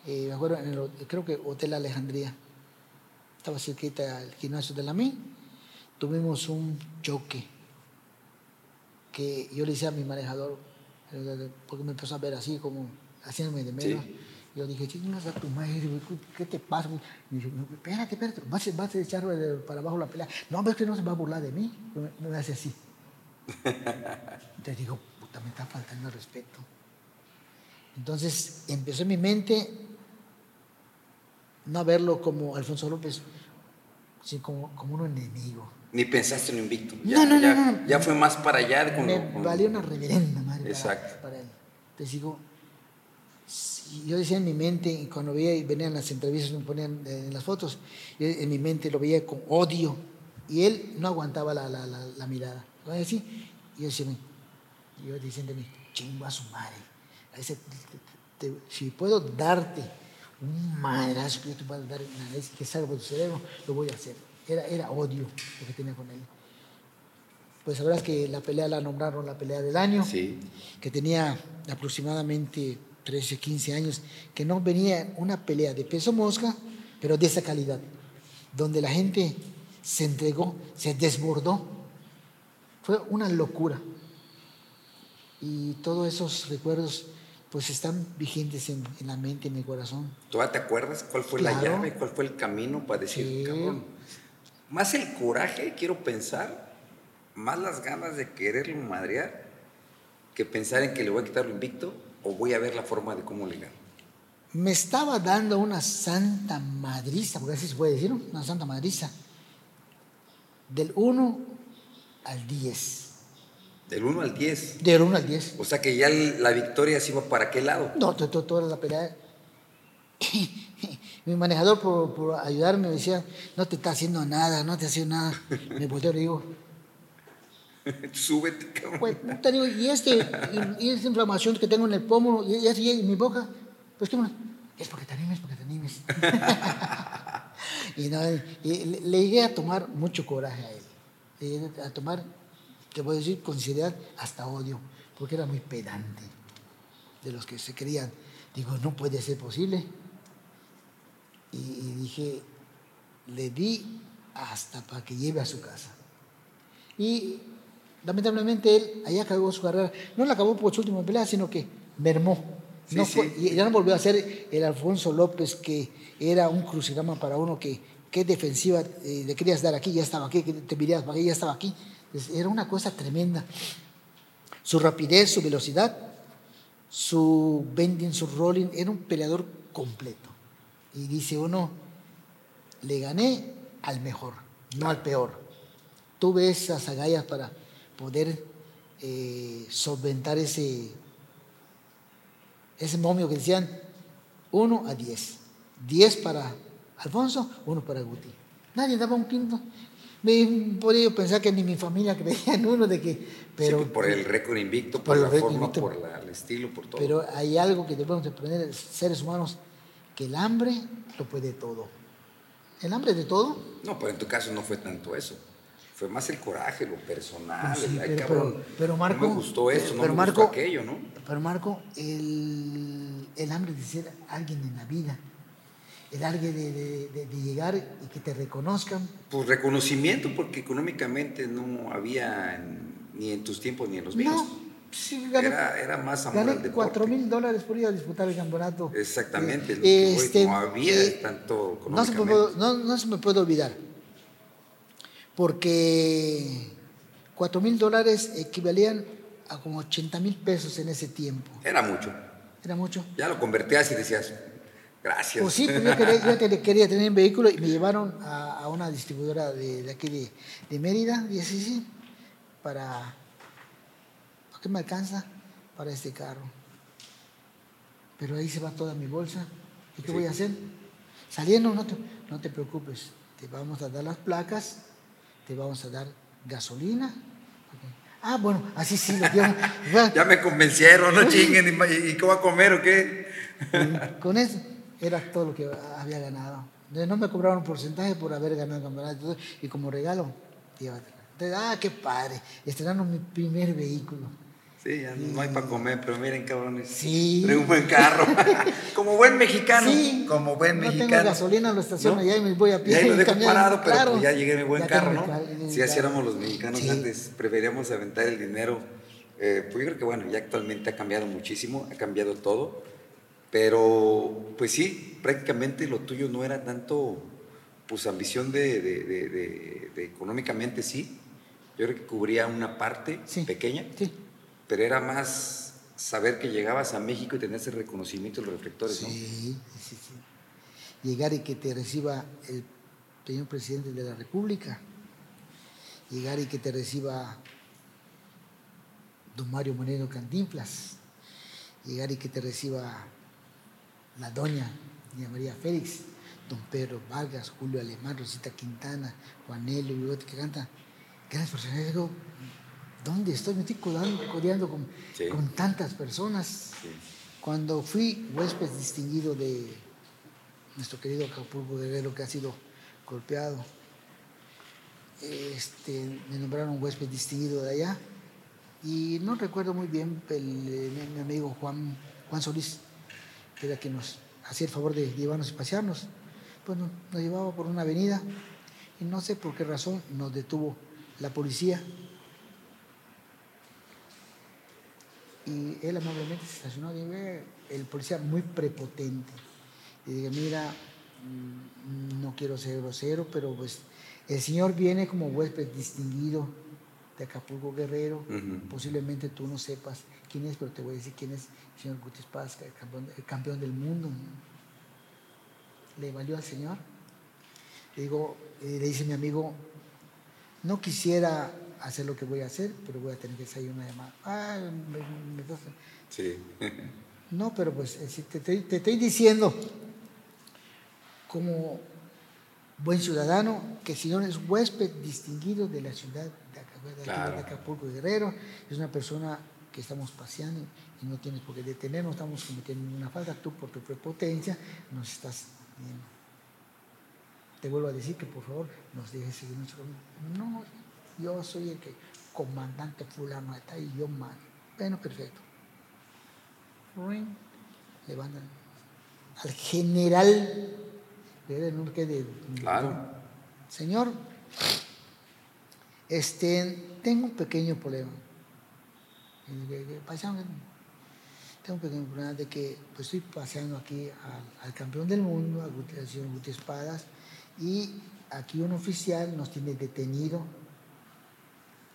eh, me acuerdo, en el, creo que Hotel Alejandría. Estaba cerquita al gimnasio de la MI. Tuvimos un choque que yo le decía a mi manejador, porque me empezó a ver así como haciéndome de menos. Yo dije, chingas a tu madre, ¿qué te pasa? Y dice, espérate, espérate, vas, vas a echar para abajo la pelea. No, ves que no se va a burlar de mí. Me, me hace así. Entonces digo, puta, me está faltando el respeto. Entonces empezó en mi mente no verlo como Alfonso López, sino como, como un enemigo. Ni pensaste en invicto. Ya, no, no, ya, no, Ya fue más para allá. me valió una reverenda madre Exacto. Para, él. Entonces digo, yo decía en mi mente, y cuando veía y venían las entrevistas, me ponían en las fotos, en mi mente lo veía con odio, y él no aguantaba la, la, la, mirada. Así, y yo decía, yo diciéndome, chingo a su madre. si puedo darte un madrazo que yo te pueda dar una vez que salga por tu cerebro, lo voy a hacer. Era, era odio lo que tenía con él. Pues sabrás que la pelea la nombraron la pelea del año, sí. que tenía aproximadamente 13, 15 años, que no venía una pelea de peso mosca, pero de esa calidad, donde la gente se entregó, se desbordó. Fue una locura. Y todos esos recuerdos pues están vigentes en, la mente, en el corazón. ¿Tú te acuerdas cuál fue la llave, cuál fue el camino para decir, cabrón? Más el coraje, quiero pensar, más las ganas de quererlo madrear, que pensar en que le voy a quitar lo invicto o voy a ver la forma de cómo le gano. Me estaba dando una santa madriza, porque así se puede decir, una santa madriza, del 1 al 10. Del 1 al 10. Del 1 al 10. O sea que ya la victoria se iba para qué lado. No, toda la pelea. Mi manejador, por, por, ayudarme, me decía: No te está haciendo nada, no te haciendo nada. Me volteó y le digo: Súbete, cabrón. Pues, te digo, y, este, y, esta inflamación que tengo en el pómulo y, así en mi boca, pues qué Es porque te animes, porque te animes. y, no, y le, le, llegué a tomar mucho coraje a él. Le llegué a tomar te a decir, considerar hasta odio, porque era muy pedante de los que se creían. Digo, no puede ser posible. Y, dije, le di hasta para que lleve a su casa. Y lamentablemente él allá acabó su carrera. No la acabó por su última pelea, sino que mermó. no Y ya no volvió a ser el Alfonso López que era un crucigrama para uno que qué defensiva eh, le querías dar aquí, ya estaba aquí, que te mirías para aquí, ya estaba aquí. Era una cosa tremenda. Su rapidez, su velocidad, su bending, su rolling, era un peleador completo. Y dice uno, le gané al mejor, no al peor. Tuve esas agallas para poder eh, solventar ese, ese momio que decían 1 a 10. 10 para Alfonso, 1 para Guti. Nadie daba un quinto. Me podido pensar que ni mi familia creía en uno de que... Pero, por el récord invicto, por, la forma, por el estilo, por todo. Pero hay algo que debemos aprender seres humanos, que el hambre lo puede todo. ¿El hambre de todo? No, pero en tu caso no fue tanto eso. Fue más el coraje, lo personal. Pues pero, Marco, no me gustó eso, no me Marco, gustó aquello, ¿no? Pero Marco, el, el hambre de ser alguien en la vida el alguien de, llegar y que te reconozcan. Pues reconocimiento, porque económicamente no había ni en tus tiempos ni en los míos. No, sí, gané, era, era, más amor al deporte. 4 mil dólares por ir a disputar el campeonato. Exactamente, eh, este, no había eh, tanto no se, me puede, no, no se me puede olvidar, porque 4 mil dólares equivalían a como 80 mil pesos en ese tiempo. Era mucho. Era mucho. Ya lo convertías y decías, Gracias. Pues sí, pues yo, quería, quería, tener un vehículo y me llevaron a, una distribuidora de, aquí de, de, Mérida. Y así, sí, para. ¿Para qué me alcanza? Para este carro. Pero ahí se va toda mi bolsa. ¿Y qué voy a hacer? Saliendo, no te, no te preocupes. Te vamos a dar las placas, te vamos a dar gasolina. Ah, bueno, así sí, lo Ya me convencieron, no chinguen. ¿Y, qué va a comer o qué? con eso era todo lo que había ganado. no me cobraron un porcentaje por haber ganado el campeonato y como regalo, Entonces, ah, qué padre, estrenaron mi primer vehículo. Sí, ya no hay para comer, pero miren, cabrones. Sí. Traigo un buen carro. como buen mexicano. Sí. Como buen no mexicano. tengo gasolina, lo estaciono ¿No? allá y me voy a pie. Y ahí lo dejo parado, pero Claro. pues ya llegué mi buen Ya carro, ¿no? Si así éramos los mexicanos Sí. antes, preferíamos aventar el dinero. Eh, pues yo creo que bueno, ya actualmente ha cambiado muchísimo, ha cambiado todo, pero pues sí, prácticamente lo tuyo no era tanto, pues ambición de, de- de- de- de económicamente sí, yo creo que cubría una parte Sí. pequeña, Sí. pero era más saber que llegabas a México y tener ese reconocimiento de los reflectores, ¿no? Sí, sí, sí. Llegar y que te reciba el señor presidente de la República. Llegar y que te reciba don Mario Moreno Cantinflas. Llegar y que te reciba la doña doña María Félix, don Pedro Vargas, Julio Alemán, Rosita Quintana, Juanelo, Bigote que canta. Grandes personajes. Digo, ¿dónde estoy? Me estoy codeando, codeando con, Sí. con tantas personas. Sí. Cuando fui huésped distinguido de nuestro querido Acapulco Guerrero, que ha sido golpeado, este, me nombraron huésped distinguido de allá. Y no recuerdo muy bien el, mi, mi amigo Juan, Juan Solís, que era quien nos hacía el favor de llevarnos y pasearnos. Pues nos, nos llevaba por una avenida y no sé por qué razón nos detuvo la policía. Y él amablemente se estacionó y ve el policía muy prepotente. Y dije, mira, mm, no quiero ser grosero, pero pues el señor viene como huésped distinguido de Acapulco Guerrero. Ujú. Posiblemente tú no sepas quién es, pero te voy a decir quién es el señor Gutiérrez Paz, el campeón, el campeón del mundo. Le valió al señor. Le digo, eh, le dice mi amigo, no quisiera hacer lo que voy a hacer, pero voy a tener que salir una llamada. Ah, me- me- me- Sí. no, pero pues eh, te, estoy- te estoy diciendo, como buen ciudadano, que el señor es huésped distinguido de la ciudad de, Aca- de aquí, Claro. de Acapulco Guerrero, es una persona que estamos paseando y no tienes por qué detenernos, estamos cometiendo una falta, tú por tu prepotencia nos estás viendo. Te vuelvo a decir que por favor nos dejes seguir nuestro camino. No, yo soy el que comandante fulano está y yo mando. Bueno, perfecto. Ring. Levantan al general de de Claro. Señor, este, tengo un pequeño problema. Y le digo, "Paisano, Tengo un pequeño problema de que pues, estoy paseando aquí al, al campeón del mundo, al al señor Guti Espadas, y aquí un oficial nos tiene detenido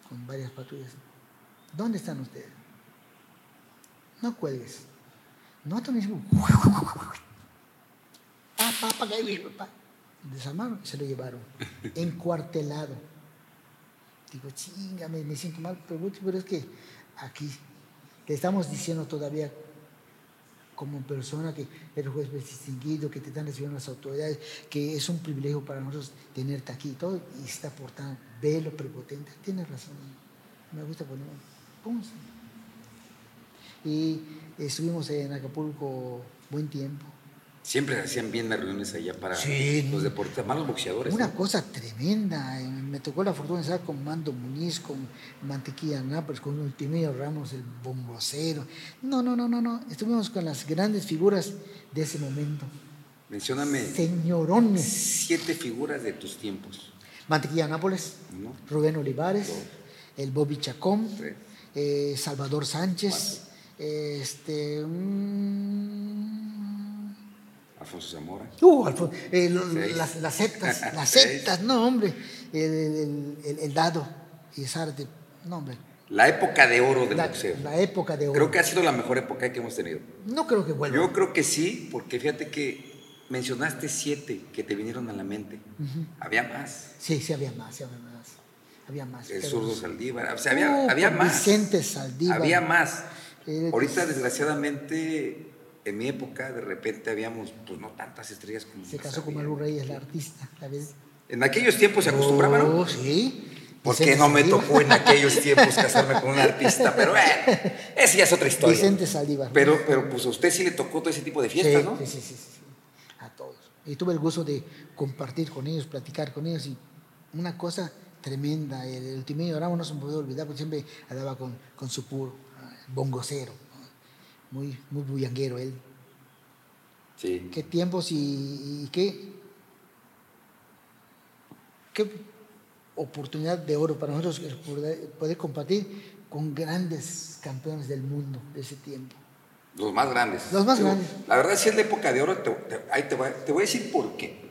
con varias patrullas. ¿Dónde están ustedes? No cuelgues. Nosotros mismos. Pa, pa, pa, pa, pa. Desarmaron y se lo llevaron. Encuartelado. Digo, chinga, me, me siento mal, pero, pero es que aquí le estamos diciendo todavía como persona que eres juez distinguido, que te están recibiendo las autoridades, que es un privilegio para nosotros tenerte aquí y todo, y está portando, ve lo prepotente, tienes razón, me gusta poner, pum. Y estuvimos en Acapulco buen tiempo. Siempre se hacían bien las reuniones allá para Sí. los deportistas, más los boxeadores. Una ¿no? cosa tremenda. eh, Me tocó la fortuna de estar con Mando Muñiz, con Mantequilla Nápoles, con Ultimilio Ramos, el bombocero. No, no, no, no, no. Estuvimos con las grandes figuras de ese momento. Mencióname Señorones. siete figuras de tus tiempos. Mantequilla Nápoles. Rubén Olivares, Dos. el Bobby Chacón, eh, Salvador Sánchez, este. mm, Alfonso Zamora. Uh, Alfon- eh, lo- las, las sectas, las sectas, no, hombre. El, el- el- el dado y Sarte, no, hombre. La época de oro del La, boxeo. la época de oro. Creo que ha sido la mejor época que hemos tenido. No creo que vuelva. Yo creo que sí, porque fíjate que mencionaste siete que te vinieron a la mente. Había más. Sí, sí, había más, sí, había más. Había más. El zurdo Saldívar. O sea, había, Uh, había más. Vicente Saldívar. Había más. Eh, Ahorita, desgraciadamente, en mi época, de repente habíamos, pues no tantas estrellas como. Se casó con. Malu Reyes, la artista. ¿sabes? En aquellos tiempos se acostumbraba, ¿no? Oh, sí. Porque no me tocó en aquellos tiempos casarme con un artista, pero bueno, esa ya es otra historia. Vicente Saldívar. Pero, pero pues a usted sí le tocó todo ese tipo de fiestas, sí, ¿no? Sí, sí, sí, sí, A todos. Y tuve el gusto de compartir con ellos, platicar con ellos y una cosa tremenda. El, el Ultimedio Ramos no se me puede olvidar porque siempre andaba con, con su puro. bongocero, muy, muy bullanguero él. Sí. Qué tiempos y, y qué, qué oportunidad de oro para nosotros poder, compartir con grandes campeones del mundo de ese tiempo. Los más grandes. Los más grandes. La verdad, si es la época de oro, te, te- ahí te voy, a- te voy a decir por qué.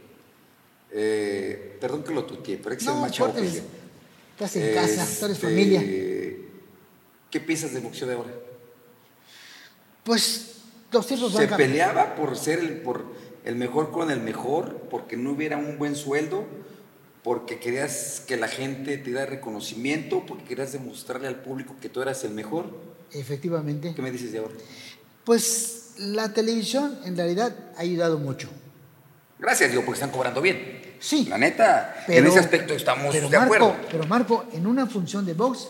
Eh, perdón que lo tuteé, pero hay que No, más chavo estás en casa, tú eres Este, familia. ¿Qué piensas del boxeo de ahora? Pues los tiempos Se peleaba por ser el, por el mejor con el mejor, porque no hubiera un buen sueldo, porque querías que la gente te diera reconocimiento, porque querías demostrarle al público que tú eras el mejor. Efectivamente. ¿Qué me dices de ahora? Pues la televisión en realidad ha ayudado mucho. Gracias, digo, porque están cobrando bien. Sí. La neta, en Pero- ese aspecto estamos pero de Marco, acuerdo. Pero Marco, en una función de box,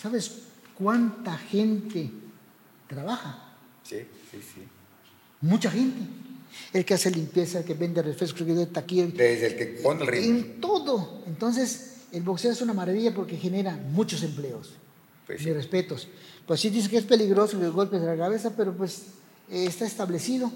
¿sabes cuánta gente trabaja? Sí, sí, sí. Mucha gente. El que hace limpieza, el que vende refrescos, el que vende taquilla. Desde el que pone el ritmo. En todo. Entonces, el boxeo es una maravilla porque genera muchos empleos. Pues sí. Mis respetos. Pues sí dice que es peligroso el golpe de la cabeza, pero pues eh, está establecido.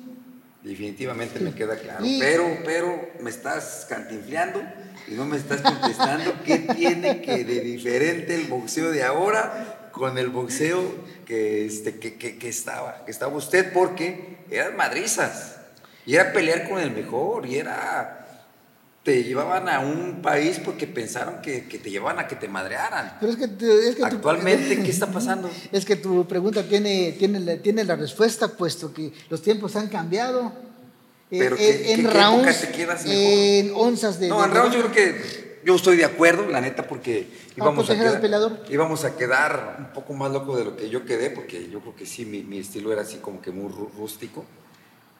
Definitivamente me queda claro. Y- Pero, pero me estás cantinfleando y no me estás contestando qué tiene que de diferente el boxeo de ahora con el boxeo que, este, que, que- que estaba, que estaba usted, porque eran madrizas. Y era pelear con el mejor, y era. Te llevaban a un país porque pensaron que, que te llevaban a que te madrearan. Pero es que, es que tu- Actualmente, ¿qué está pasando? Es que tu pregunta tiene, tiene, la- tiene la respuesta, puesto que los tiempos han cambiado. Eh, Pero eh, ¿qué- en qué- qué rounds, te quedas mejor? en onzas de. No, de- en rounds yo creo que yo estoy de acuerdo, la neta, porque íbamos a, proteger al quedar, íbamos a quedar un poco más loco de lo que yo quedé, porque yo creo que sí, mi, mi estilo era así como que muy rú- rústico.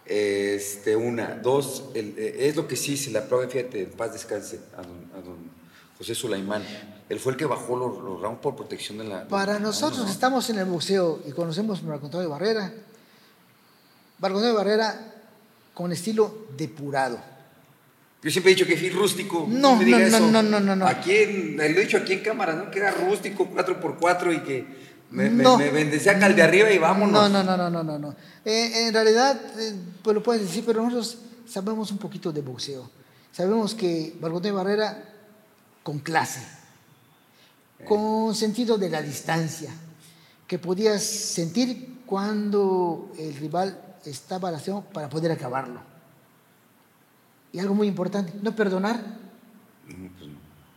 Este, una, dos, el- eh, es lo que sí se le aplaude, fíjate, en paz descanse a don, a don José Sulaimán. Él fue el que bajó los, los rounds por protección de la... Para de- nosotros no, que estamos en el boxeo y conocemos a Marco Antonio Barrera, Marco Antonio Barrera con estilo depurado. Yo siempre he dicho que fui rústico. No, no, no, no, no, no, no. Aquí, en- lo he dicho aquí en cámara, ¿no? Que era rústico, 4x4 y que me, No. me bendecía cal de arriba y vámonos. No, no, no, no, no, no. Eh, en realidad, eh, pues lo puedes decir, pero nosotros sabemos un poquito de boxeo. Sabemos que Antonio Barrera con clase, con sentido de la distancia, que podías sentir cuando el rival estaba lastrado para poder acabarlo. Y algo muy importante, no perdonar, Mm, pues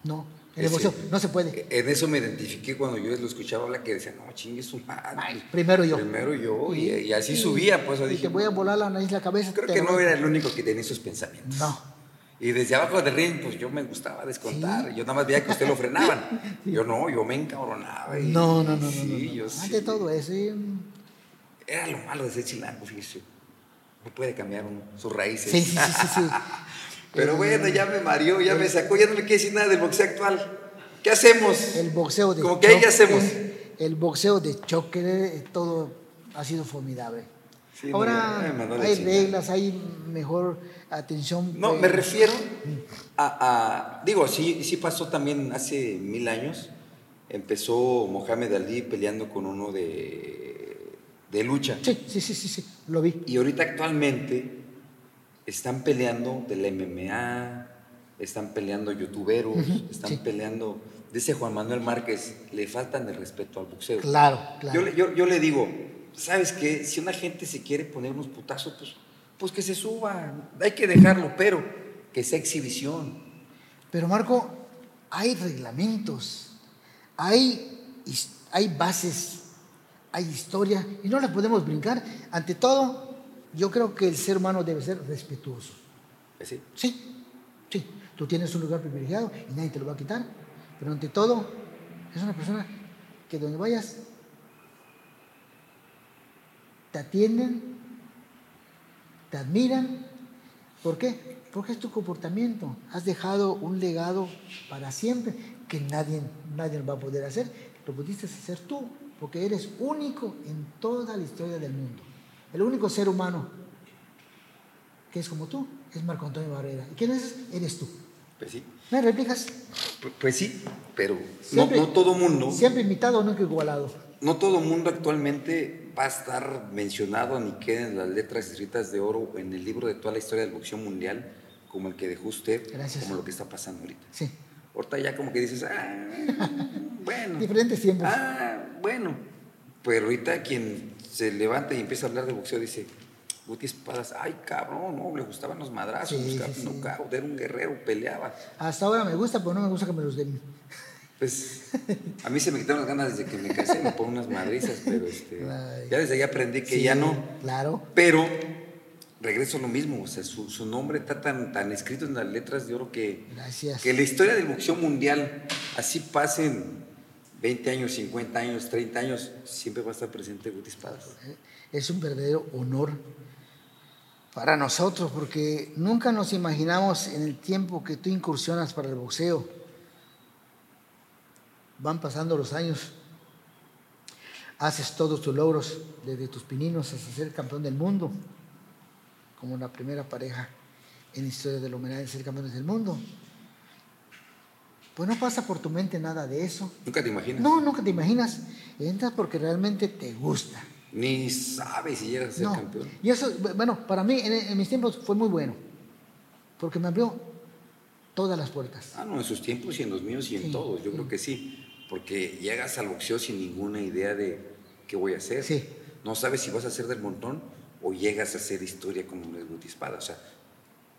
no. no. El no se puede. En eso me identifiqué cuando yo lo escuchaba hablar que decía, no, chingue su madre. Primero yo. Primero yo. Y, y así Y- subía, pues. y dije, te voy a volar la nariz, la cabeza. Creo que no era el único que tenía esos pensamientos. No. Y desde abajo del ring, pues yo me gustaba descontar. Sí. Yo nada más veía que usted lo frenaban. Yo no, yo me encabronaba. y- No, no, no, no. Sí, no, no. yo Ante sí. todo eso. y, Era lo malo de ser chilango, fíjese. No puede cambiar uno sus raíces. Sí, sí, sí, sí. Pero Eh, bueno, ya me mareó, ya me sacó, ya no me quiere decir nada del boxeo actual. ¿Qué hacemos? El boxeo de Como que ahí, ¿qué hacemos? El boxeo de choque, eh, todo ha sido formidable. Sí, no, Ahora la hay chingada. reglas, hay mejor atención. No, eh, me refiero a, a- digo, sí, sí pasó también hace mil años. Empezó Mohamed Ali peleando con uno de, de lucha. Sí, sí, sí, sí, sí, lo vi. Y ahorita actualmente están peleando del MMA, están peleando youtuberos, están sí. peleando. Dice Juan Manuel Márquez, le faltan el respeto al boxeo. Claro, claro. Yo, le- yo, yo le digo, ¿sabes qué? Si una gente se quiere poner unos putazos, pues, pues que se suba. Hay que dejarlo, pero que sea exhibición. Pero Marco, hay reglamentos, hay, hay bases, hay historia y no la podemos brincar. Ante todo, yo creo que el ser humano debe ser respetuoso. ¿Sí? Sí, sí, tú tienes un lugar privilegiado y nadie te lo va a quitar, pero ante todo es una persona que donde vayas te atienden, te admiran. ¿Por qué? Porque es tu comportamiento. Has dejado un legado para siempre que nadie, nadie va a poder hacer. Lo pudiste hacer tú, porque eres único en toda la historia del mundo. El único ser humano que es como tú es Marco Antonio Barrera. ¿Y quién es? Eres tú. Pues sí. ¿Me replicas? Pu- Pues sí, pero no, Siempre- no todo mundo. Siempre invitado, nunca igualado. no todo mundo actualmente va a estar mencionado ni queda en las letras escritas de oro en el libro de toda la historia del boxeo mundial, como el que dejó usted, Gracias. como lo que está pasando ahorita. Sí. Ahorita ya como que dices, ah, bueno. Diferentes tiempos. Ah, bueno. Pero ahorita quien se levanta y empieza a hablar de boxeo dice, Guti Espadas, ay cabrón, no, le gustaban los madrazos, Sí, buscaba sí, sí. knockout, era un guerrero, peleaba. Hasta ahora me gusta, pero no me gusta que me los den. Pues a mí se me quitaron las ganas desde que me casé, me pongo unas madrizas, pero este, Ay. ya desde ahí aprendí que ya no. Claro. Pero regreso a lo mismo, o sea, su, su nombre está tan, tan escrito en las letras de oro que, Gracias. que la historia del boxeo mundial, así pasen 20 años, 50 años, 30 años, siempre va a estar presente Guti Espadas. Es un verdadero honor para nosotros, porque nunca nos imaginamos en el tiempo que tú incursionas para el boxeo. Van pasando los años, haces todos tus logros, desde tus pininos hasta ser campeón del mundo, como la primera pareja en la historia del homenaje de ser campeones del mundo. Pues no pasa por tu mente nada de eso. Nunca te imaginas. No, nunca te imaginas. Entras porque realmente te gusta. Ni sabes si llegas a ser No. campeón. Y eso, bueno, para mí en, en mis tiempos fue muy bueno, porque me abrió todas las puertas. Ah, no, en sus tiempos y en los míos y en Sí, todos, yo sí. creo que sí. Porque llegas al boxeo sin ninguna idea de qué voy a hacer. Sí. No sabes si vas a hacer del montón o llegas a hacer historia como Guti Espada. O sea,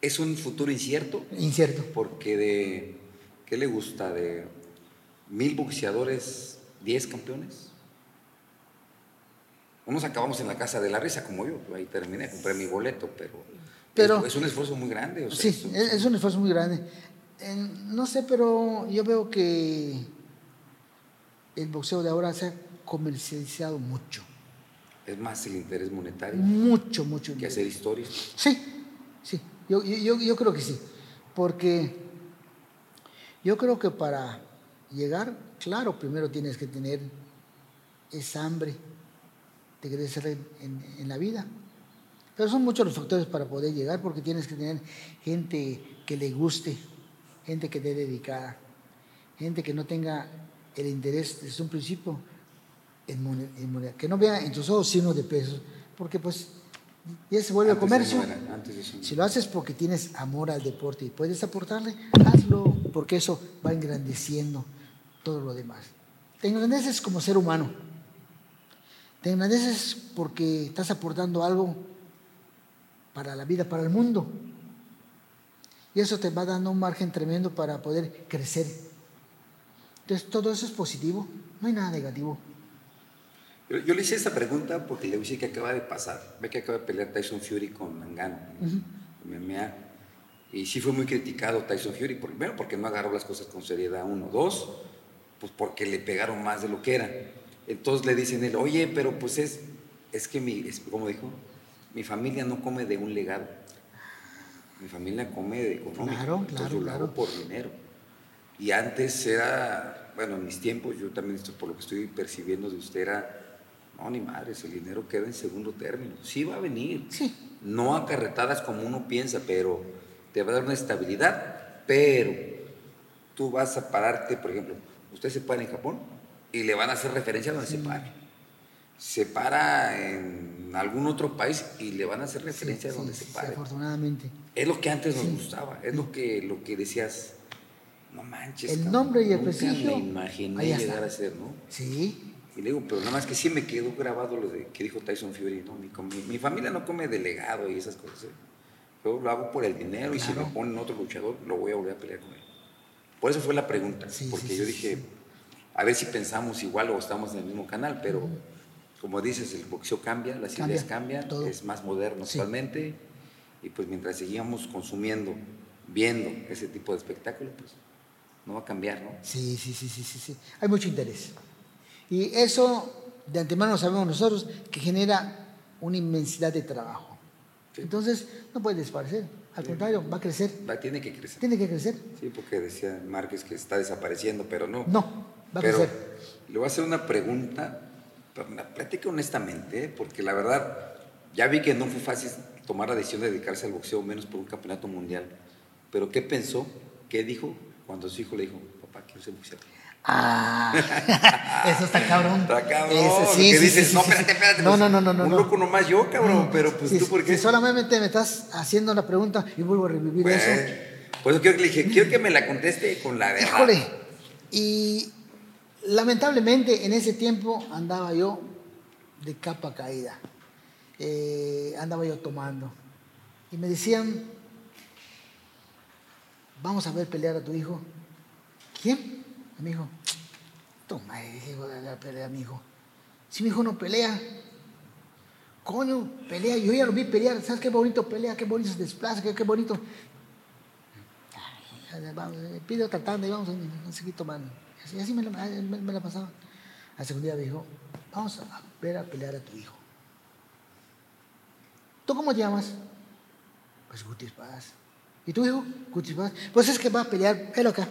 es un futuro incierto Incierto. porque de, ¿qué le gusta? De mil boxeadores, diez campeones. Unos acabamos en la casa de la risa como yo, ahí terminé, compré mi boleto, pero, Pero- es, es un esfuerzo muy grande. o sea, Sí, es un- es, un esfuerzo muy grande. No sé, pero yo veo que el boxeo de ahora se ha comercializado mucho. es más el interés monetario Mucho, mucho. que hacer historias. Sí, sí, yo, yo- yo creo que sí, porque yo creo que para llegar, claro, primero tienes que tener esa hambre de crecer en, en- en la vida. Pero son muchos los factores para poder llegar, porque tienes que tener gente que le guste, gente que esté dedicada, gente que no tenga el interés desde un principio en moneda, que no vea en tus ojos signos de pesos, porque pues ya se vuelve Antes comercio. antes. Si lo haces porque tienes amor al deporte y puedes aportarle, hazlo, porque eso va engrandeciendo todo lo demás. Te engrandeces como ser humano. Te engrandeces porque estás aportando algo para la vida, para el mundo. Y eso te va dando un margen tremendo para poder crecer. Entonces, todo eso es positivo, no hay nada negativo. Yo, yo le hice esta pregunta porque le decir que acaba de pasar. Ve que acaba de pelear Tyson Fury con MMA. Y sí fue muy criticado Tyson Fury, primero porque no agarró las cosas con seriedad, uno. Dos, pues porque le pegaron más de lo que era. Entonces le dicen él, oye, pero pues es, es que mi, es, como dijo, mi familia no come de un legado. Mi familia come de económico. Claro, Entonces claro, yo lo claro. hago por dinero. Y antes era, bueno, en mis tiempos, yo también esto por lo que estoy percibiendo de usted era, no, ni madres, el dinero queda en segundo término. Sí va a venir. Sí. No acarretadas como uno piensa, pero te va a dar una estabilidad. Pero tú vas a pararte, por ejemplo, usted se para en Japón y le van a hacer referencia a donde se pare. Se para en algún otro país y le van a hacer referencia a donde se sí, pare. afortunadamente. Es lo que antes nos gustaba, es lo que, lo que decías, no manches. El cabrón, nombre y el prestigio, me imaginé llegar a ser, ¿no? Sí, Y le digo, pero nada más que sí me quedó grabado lo de que dijo Tyson Fury, ¿no? Mi, mi- mi familia no come delegado y esas cosas. ¿eh? Yo lo hago por el dinero y si Claro. me ponen otro luchador, lo voy a volver a pelear con él. Por eso fue la pregunta, Sí, porque sí, yo sí, dije, a ver si pensamos igual o estamos en el mismo canal, pero como dices, el boxeo cambia, las Cambia, ideas cambian, todo. es más moderno actualmente y pues mientras seguíamos consumiendo, viendo ese tipo de espectáculo, pues no va a cambiar, ¿no? sí, sí, sí, sí, sí, sí. Hay mucho interés. Y eso de antemano sabemos nosotros que genera una inmensidad de trabajo. Sí. Entonces, no puede desaparecer. Al contrario, va a crecer. Va, tiene que crecer. Tiene que crecer. Sí, porque decía Márquez que está desapareciendo, pero no. No, va a pero crecer. le voy a hacer una pregunta, pero una plática honestamente, ¿eh? porque la verdad, ya vi que no fue fácil tomar la decisión de dedicarse al boxeo, menos por un campeonato mundial. Pero ¿qué pensó? ¿Qué dijo cuando su hijo le dijo, papá, quiero ser boxeador? Ah, eso está cabrón. Está cabrón. Sí, que dices, no, espérate, espérate. No, pues, no, no, no, no. Un loco nomás yo, cabrón, No, pero pues tú, ¿por qué? Si solamente me estás haciendo la pregunta y vuelvo a revivir Pues, eso. Por eso quiero que le dije, quiero que me la conteste con la verdad. Híjole. Y lamentablemente en ese tiempo andaba yo de capa caída. Eh, andaba yo tomando. Y me decían, vamos a ver pelear a tu hijo. ¿Quién? A mi hijo. Toma, hijo de la pelea a mi hijo. Si mi hijo no pelea, coño, pelea. Yo ya lo vi pelear. ¿Sabes qué bonito pelea? Qué bonito se desplaza, qué, bonito. Vamos, eh, Pide otra tanda y vamos a seguir tomando. Así, así me, la, me- me la pasaba. Al segundo día me dijo, vamos a ver a pelear a tu hijo. ¿Tú cómo te llamas? Pues Guti Espadas. ¿Y tu hijo? Guti Espadas. Pues es que va a pelear, velo acá.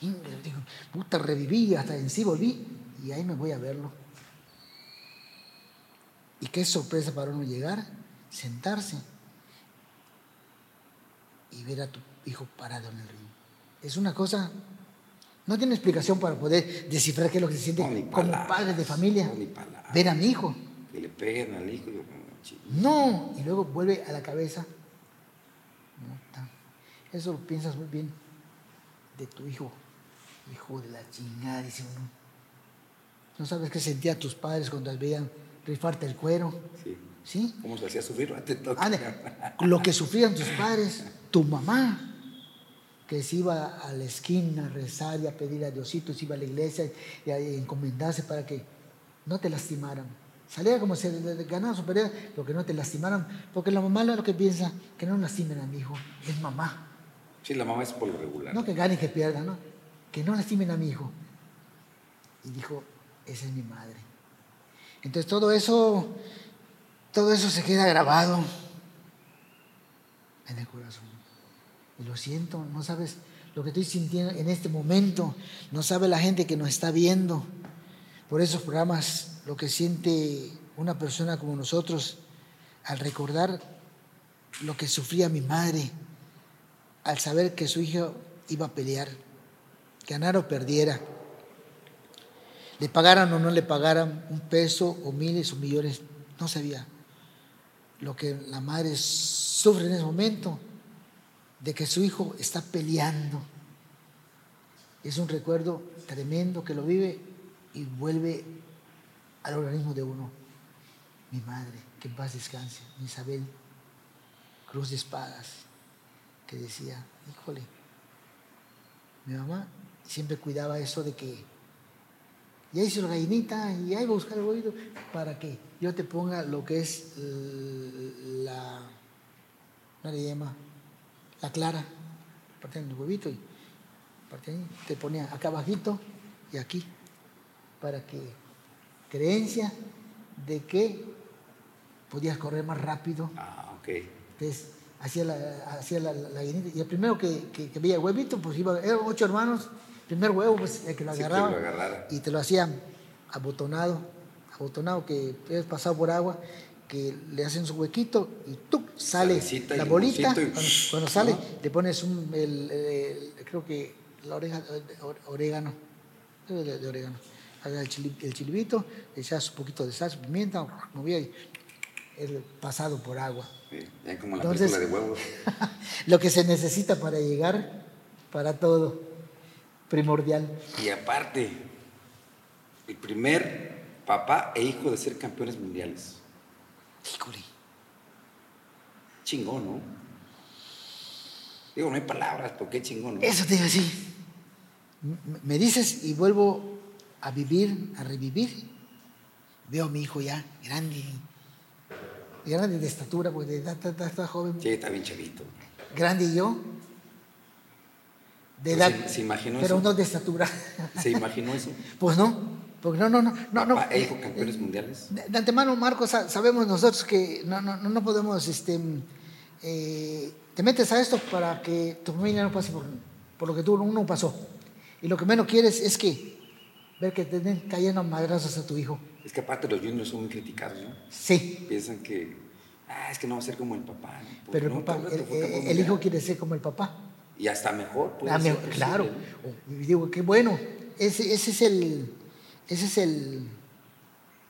Digo, puta, reviví, hasta en sí volví, y ahí me voy a verlo. Y qué sorpresa para uno llegar, sentarse y ver a tu hijo parado en el ring. Es una cosa, no tiene explicación para poder descifrar qué es lo que se siente No, como padre de familia. no, ver a mi hijo. Que le peguen al hijo. No, y luego vuelve a la cabeza. Eso lo piensas muy bien de tu hijo. Hijo de la chingada, dice uno. ¿No sabes qué sentían tus padres cuando veían rifarte el cuero? Sí. ¿Sí? ¿Cómo se hacía sufrir? Lo que sufrían tus padres, tu mamá, que se iba a la esquina a rezar y a pedir a Diosito, se iba a la iglesia y a encomendarse para que no te lastimaran. Salía como si le- le ganaba su pelea, pero que no te lastimaran, porque la mamá lo que piensa, que no lastimen a mi hijo, es mamá. Sí, la mamá es por lo regular. No que gane y que pierda, ¿no? Que no lastimen a mi hijo. Y dijo, esa es mi madre. Entonces todo eso, todo eso se queda grabado en el corazón. Y lo siento, no sabes lo que estoy sintiendo en este momento, no sabe la gente que nos está viendo. Por esos programas, lo que siente una persona como nosotros al recordar lo que sufría mi madre, al saber que su hijo iba a pelear, ganara o perdiera, le pagaran o no le pagaran un peso o miles o millones, no sabía lo que la madre sufre en ese momento de que su hijo está peleando. Es un recuerdo tremendo que lo vive y vuelve al organismo de uno. Mi madre, que en paz descanse, Isabel, cruz de espadas, que decía, híjole, mi mamá siempre cuidaba eso de que ya hice la gallinita y ahí voy a buscar el huevito para que yo te ponga lo que es la, no le llama, la clara, parte del huevito y parte ahí, te ponía acá abajito y aquí, para que creencia de que podías correr más rápido Ah, ok. entonces, hacía la, hacía la gallinita. Y el primero que, que, que veía el huevito, pues iba, eran ocho hermanos, primer huevo, pues el que lo Sí, que agarraba. lo agarrara. y te lo hacían abotonado, abotonado, que es pasado por agua, que le hacen su huequito y tú sale Salecita la bolita. y- Cuando, cuando sale, Ajá. le pones un, el, el- creo que la oreja, orégano, de, orégano. Haga el, chili- el chilivito, le echas un poquito de sal, su pimienta, movía y el pasado por agua. Sí, ya como la Entonces- película de huevos. Lo que se necesita para llegar, para todo, primordial. Y aparte, el primer papá e hijo de ser campeones mundiales. Híjole. Chingón, ¿no? Digo, no hay palabras, pero qué chingón, ¿no? Eso te digo así. Me dices y vuelvo a vivir, a revivir. Veo a mi hijo ya grande, grande de estatura, edad, está, está- está joven, Sí, está bien chavito. grande y yo, de edad, se- se imaginó pero eso. no de estatura. ¿Se imaginó eso? Pues no, porque no, no, no, no. no Papá e eh, hijo campeones mundiales. De, de antemano, Marcos, sa- sabemos nosotros que no, no, no podemos, este, eh, te metes a esto para que tu familia no pase por, por lo que tú uno pasó. Y lo que menos quieres es que ver que te estén cayendo madrazos a tu hijo. Es que aparte los juniors son muy criticados, ¿no? Sí, Piensan que, ah, es que no va a ser como el papá. ¿no? Pero el, no, papá, el, campeón el hijo quiere ser como el papá. Y hasta mejor, puede Ah, ser claro. ¿no? Y digo, qué bueno. Ese, ese es el, ese es el,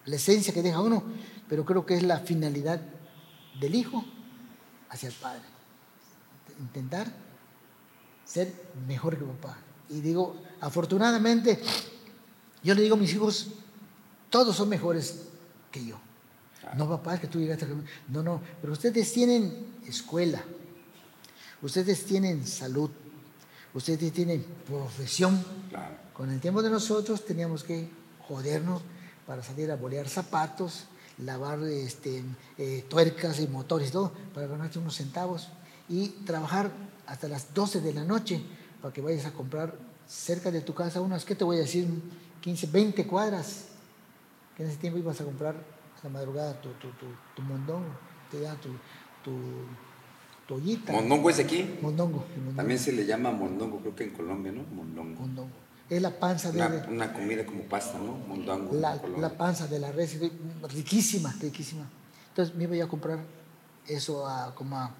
la esencia que deja uno, pero creo que es la finalidad del hijo hacia el padre. Intentar ser mejor que papá. Y digo, afortunadamente, yo le digo a mis hijos, todos son mejores que yo. No, papá, es que tú llegaste. a- No, no, pero ustedes tienen escuela, ustedes tienen salud, ustedes tienen profesión. Claro. Con el tiempo de nosotros teníamos que jodernos para salir a bolear zapatos, lavar este, eh, tuercas y motores todo, para ganarte unos centavos y trabajar hasta las 12 de la noche para que vayas a comprar cerca de tu casa unas, ¿qué te voy a decir? 15, 20 cuadras. Que en ese tiempo ibas a comprar a la madrugada tu, tu, tu, tu mondongo, te da tu, tu, tu ollita. Mondongo es aquí. Mondongo. También se le llama mondongo, creo que en Colombia, ¿no? Mondongo. mondongo. Es la panza de... Una, una comida como pasta, ¿no? Mondongo. la, panza de la res, riquísima, riquísima. Entonces me iba a comprar eso a como a,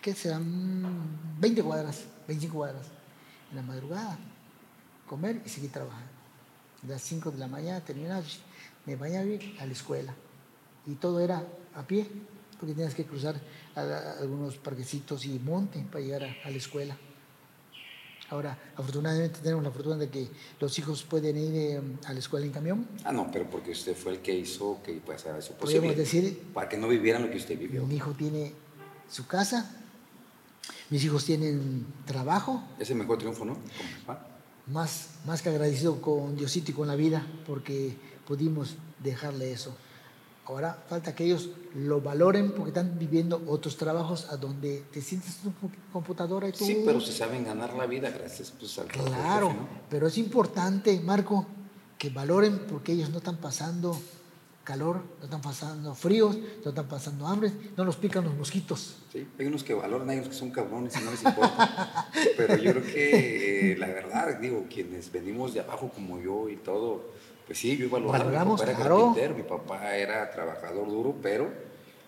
¿qué serán? 20 cuadras, 25 cuadras, en la madrugada, comer y seguir trabajando. A las 5 de la mañana terminaba, me bañaba a la escuela. Y todo era a pie, porque tenías que cruzar a- a algunos parquecitos y monte para llegar a- a la escuela. Ahora, afortunadamente tenemos la fortuna de que los hijos pueden ir eh, a la escuela en camión. Ah, no, pero porque usted fue el que hizo que pasara eso Podríamos posible. decir, Para que no vivieran lo que usted vivió. mi hijo tiene su casa, mis hijos tienen trabajo, Ese mejor triunfo, ¿no? Más, más que agradecido con Diosito y con la vida, porque pudimos dejarle eso. Ahora falta que ellos lo valoren porque están viviendo otros trabajos a donde te sientes en tu computadora y tú... Sí, pero se saben ganar la vida gracias pues, al trabajo Claro, jefe, ¿no? pero es importante, Marco, que valoren porque ellos no están pasando calor, no están pasando fríos, no están pasando hambre, no los pican los mosquitos. Sí, hay unos que valoran, hay unos que son cabrones y no les importa. Pero yo creo que eh, la verdad, digo, quienes venimos de abajo como yo y todo, pues sí, yo valoraba. Valoramos, mi papá era carpintero, mi papá era trabajador duro, pero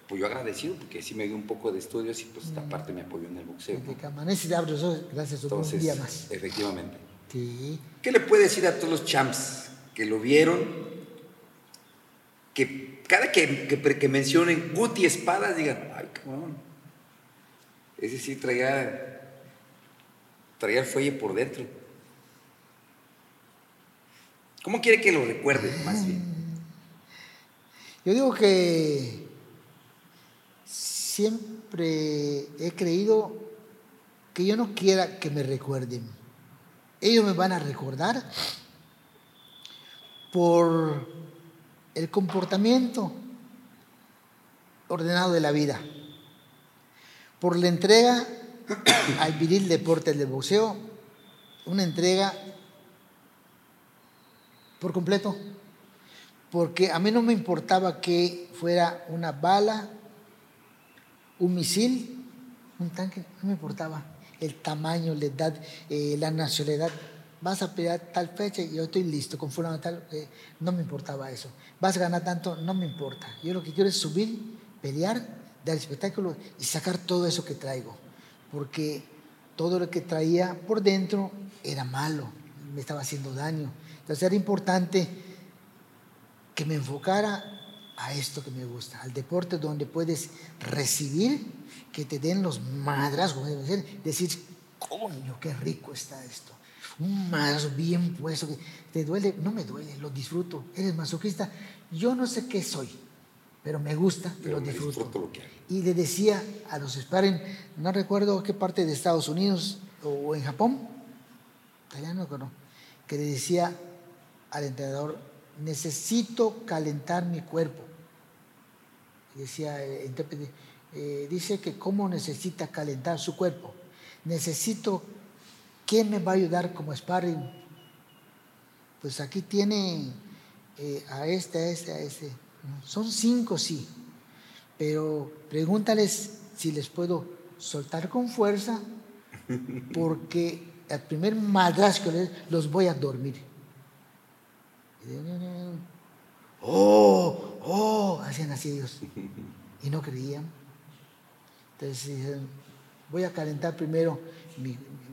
pues yo agradecido porque sí me dio un poco de estudios y pues esta parte me apoyó en el boxeo. ¿no? Desde que amanece y abre los ojos, gracias a un día más. efectivamente. Sí. ¿Qué le puede decir a todos los champs que lo vieron? Que cada que, que, que mencionen Guti Espadas digan, ay, cabrón. Ese sí traía, traía el fuelle por dentro. ¿Cómo quiere que lo recuerden, más bien? Yo digo que siempre he creído que yo no quiera que me recuerden. Ellos me van a recordar por el comportamiento ordenado de la vida, por la entrega al viril deporte del boxeo, una entrega por completo, porque a mí no me importaba que fuera una bala, un misil, un tanque, no me importaba el tamaño, la edad, eh, la nacionalidad. Vas a pelear tal fecha y yo estoy listo, con fulano tal, eh, no me importaba eso. Vas a ganar tanto, no me importa. Yo lo que quiero es subir, pelear, dar espectáculo y sacar todo eso que traigo, porque todo lo que traía por dentro era malo, me estaba haciendo daño. Entonces era importante que me enfocara a esto que me gusta, al deporte donde puedes recibir, que te den los madrazos, como debe ser, decir, coño, qué rico está esto. Un madrazo bien puesto, que te duele, no me duele, lo disfruto. Eres masoquista, yo no sé qué soy, pero me gusta y lo disfruto. disfruto lo que hago. Y le decía a los sparring, no recuerdo qué parte de Estados Unidos o en Japón, allá no que le decía al entrenador, necesito calentar mi cuerpo. Decía el intérprete, eh, dice que cómo necesita calentar su cuerpo. Necesito, ¿quién me va a ayudar como sparring? Pues aquí tiene eh, a este, a este, a este. Son cinco, sí, pero pregúntales si les puedo soltar con fuerza, porque al primer les los voy a dormir. Oh, oh, hacían así ellos. Y no creían. Entonces dijeron, voy a calentar primero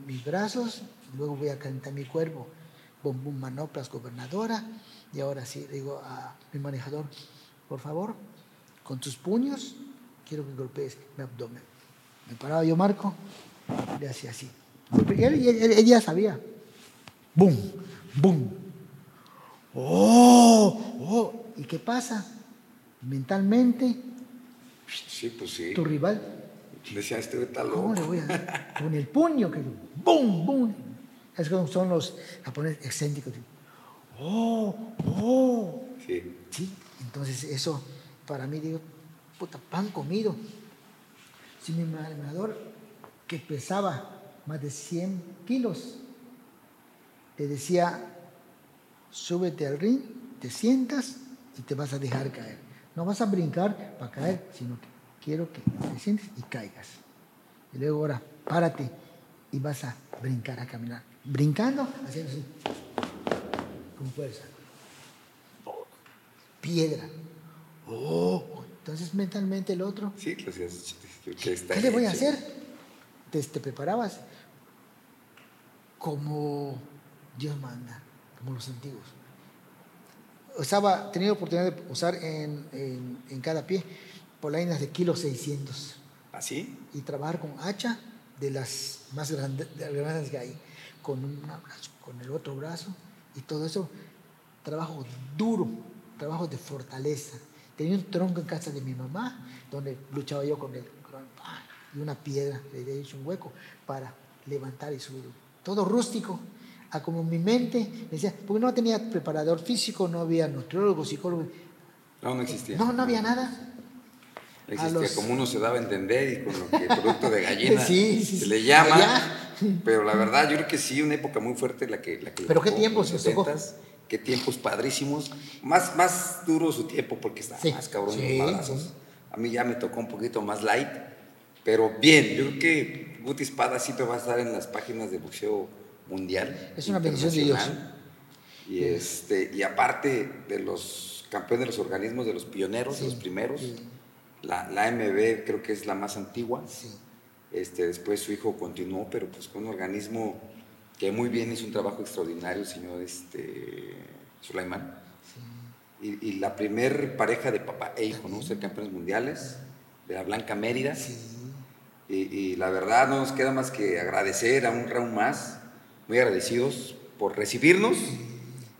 mis brazos, luego voy a calentar mi cuerpo. Bum, bum, manoplas, gobernadora. Y ahora sí, digo a mi manejador, por favor, con tus puños, quiero que golpees mi abdomen. Me paraba yo, Marco, le hacía así. Él, ya sabía. ¡Bum! ¡Bum! ¡Oh! ¡Oh! ¿Y qué pasa? Mentalmente, sí, pues sí. tu rival. Decía, este está loco. ¿Cómo le voy a Con el puño, que ¡bum! ¡bum! Es como son los japoneses excéntricos. ¡Oh! ¡Oh! Sí. Sí, entonces eso para mí, digo, puta, pan comido. Si mi entrenador, que pesaba más de 100 kilos, te decía, súbete al ring, te sientas y te vas a dejar caer. No vas a brincar para caer, sino que quiero que te sientes y caigas. Y luego ahora, párate y vas a brincar, a caminar. Brincando, haciendo así, con fuerza. Piedra. Oh, entonces mentalmente el otro. Sí, ¿Qué, ¿qué le voy a hacer? Te, te preparabas como Dios manda, como los antiguos. Estaba, tenía oportunidad de usar en, en, cada pie polainas de kilo 600. ¿Así? y trabajar con hacha de las más grandes, grandes que hay, con un brazo, con el otro brazo y todo eso, trabajo duro, trabajo de fortaleza. Tenía un tronco en casa de mi mamá, donde luchaba yo con él, y una piedra, le he hecho un hueco para levantar y subir. Todo rústico, a como mi mente decía, porque no tenía preparador físico, no había nutriólogo, psicólogo. No, no existía. No, no había nada. Existía como uno se daba a entender y con lo que producto de gallina se le llama. Pero la verdad, yo creo que sí, una época muy fuerte la que. La que pero qué tiempos tocó. Qué tiempos padrísimos. Más, más duro su tiempo porque está más cabrón los A mí ya me tocó un poquito más light. Pero bien, yo creo que Guti Espada siempre va a estar en las páginas de boxeo mundial. Es una bendición de Dios. Y, este, y aparte de los campeones de los organismos, de los pioneros, de los primeros, la, la AMB creo que es la más antigua. Este, después su hijo continuó, pero pues con un organismo que muy bien hizo un trabajo extraordinario, el señor este, Sulaimán. Y, y, la primer pareja de papá e hijo, ¿no? Ser campeones mundiales de la Blanca Mérida. Y, y, la verdad no nos queda más que agradecer a un round más muy agradecidos por recibirnos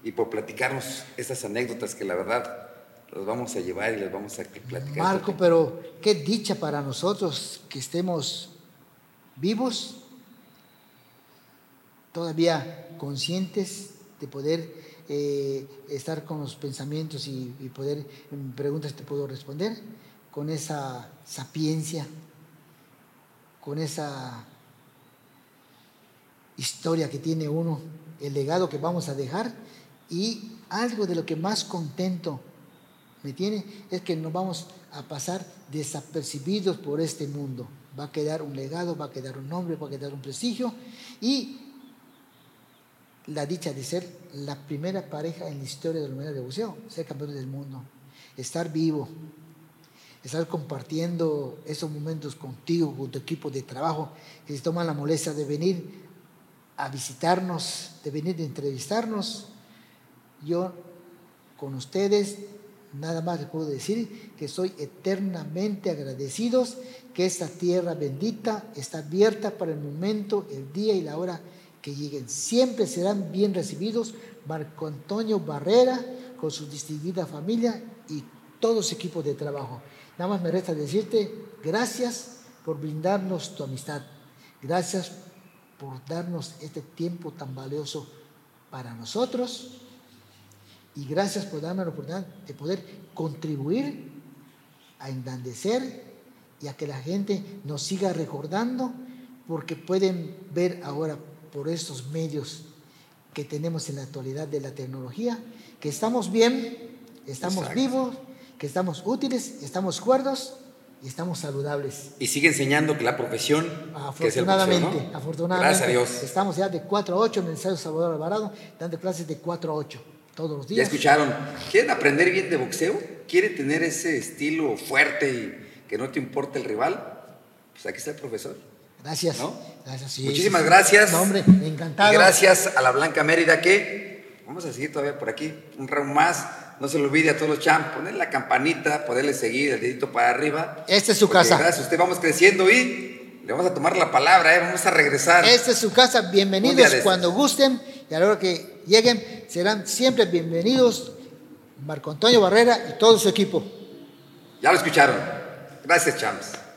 y por platicarnos estas anécdotas que la verdad las vamos a llevar y las vamos a platicar. Marco, pero qué dicha para nosotros que estemos vivos, todavía conscientes de poder eh, estar con los pensamientos y, y poder, preguntas te puedo responder, con esa sapiencia, con esa historia que tiene uno, el legado que vamos a dejar y algo de lo que más contento me tiene es que nos vamos a pasar desapercibidos por este mundo. Va a quedar un legado, va a quedar un nombre, va a quedar un prestigio y la dicha de ser la primera pareja en la historia de la humanidad de buceo, ser campeón del mundo, estar vivo, estar compartiendo esos momentos contigo, con tu equipo de trabajo, que se toman la molestia de venir a visitarnos, de venir a entrevistarnos. Yo con ustedes nada más les puedo decir que soy eternamente agradecidos que esta tierra bendita está abierta para el momento, el día y la hora que lleguen. Siempre serán bien recibidos Marco Antonio Barrera con su distinguida familia y todo su equipo de trabajo. Nada más me resta decirte gracias por brindarnos tu amistad. Gracias por darnos este tiempo tan valioso para nosotros. Y gracias por darme la oportunidad de poder contribuir a engrandecer y a que la gente nos siga recordando porque pueden ver ahora por estos medios que tenemos en la actualidad de la tecnología que estamos bien, estamos vivos, que estamos útiles, estamos cuerdos y estamos saludables. Y sigue enseñando que la profesión. Afortunadamente, afortunadamente. Gracias a Dios. Estamos ya de 4 a 8 en el Liceo Salvador Alvarado, dando clases de 4 a 8 todos los días. Ya escucharon. ¿Quieren aprender bien de boxeo? ¿Quieren tener ese estilo fuerte y que no te importe el rival? Pues aquí está el profesor. Gracias. ¿No? Gracias, sí, Muchísimas sí, sí. gracias. No, hombre, encantado. Y gracias a la Blanca Mérida que vamos a seguir todavía por aquí un round más. No se le olvide a todos los champs poner la campanita, poderle seguir el dedito para arriba. Esta es su casa. Gracias a usted vamos creciendo y le vamos a tomar la palabra, ¿eh? vamos a regresar. Esta es su casa, bienvenidos cuando gusten y a la hora que lleguen serán siempre bienvenidos Marco Antonio Barrera y todo su equipo. Ya lo escucharon. Gracias, champs.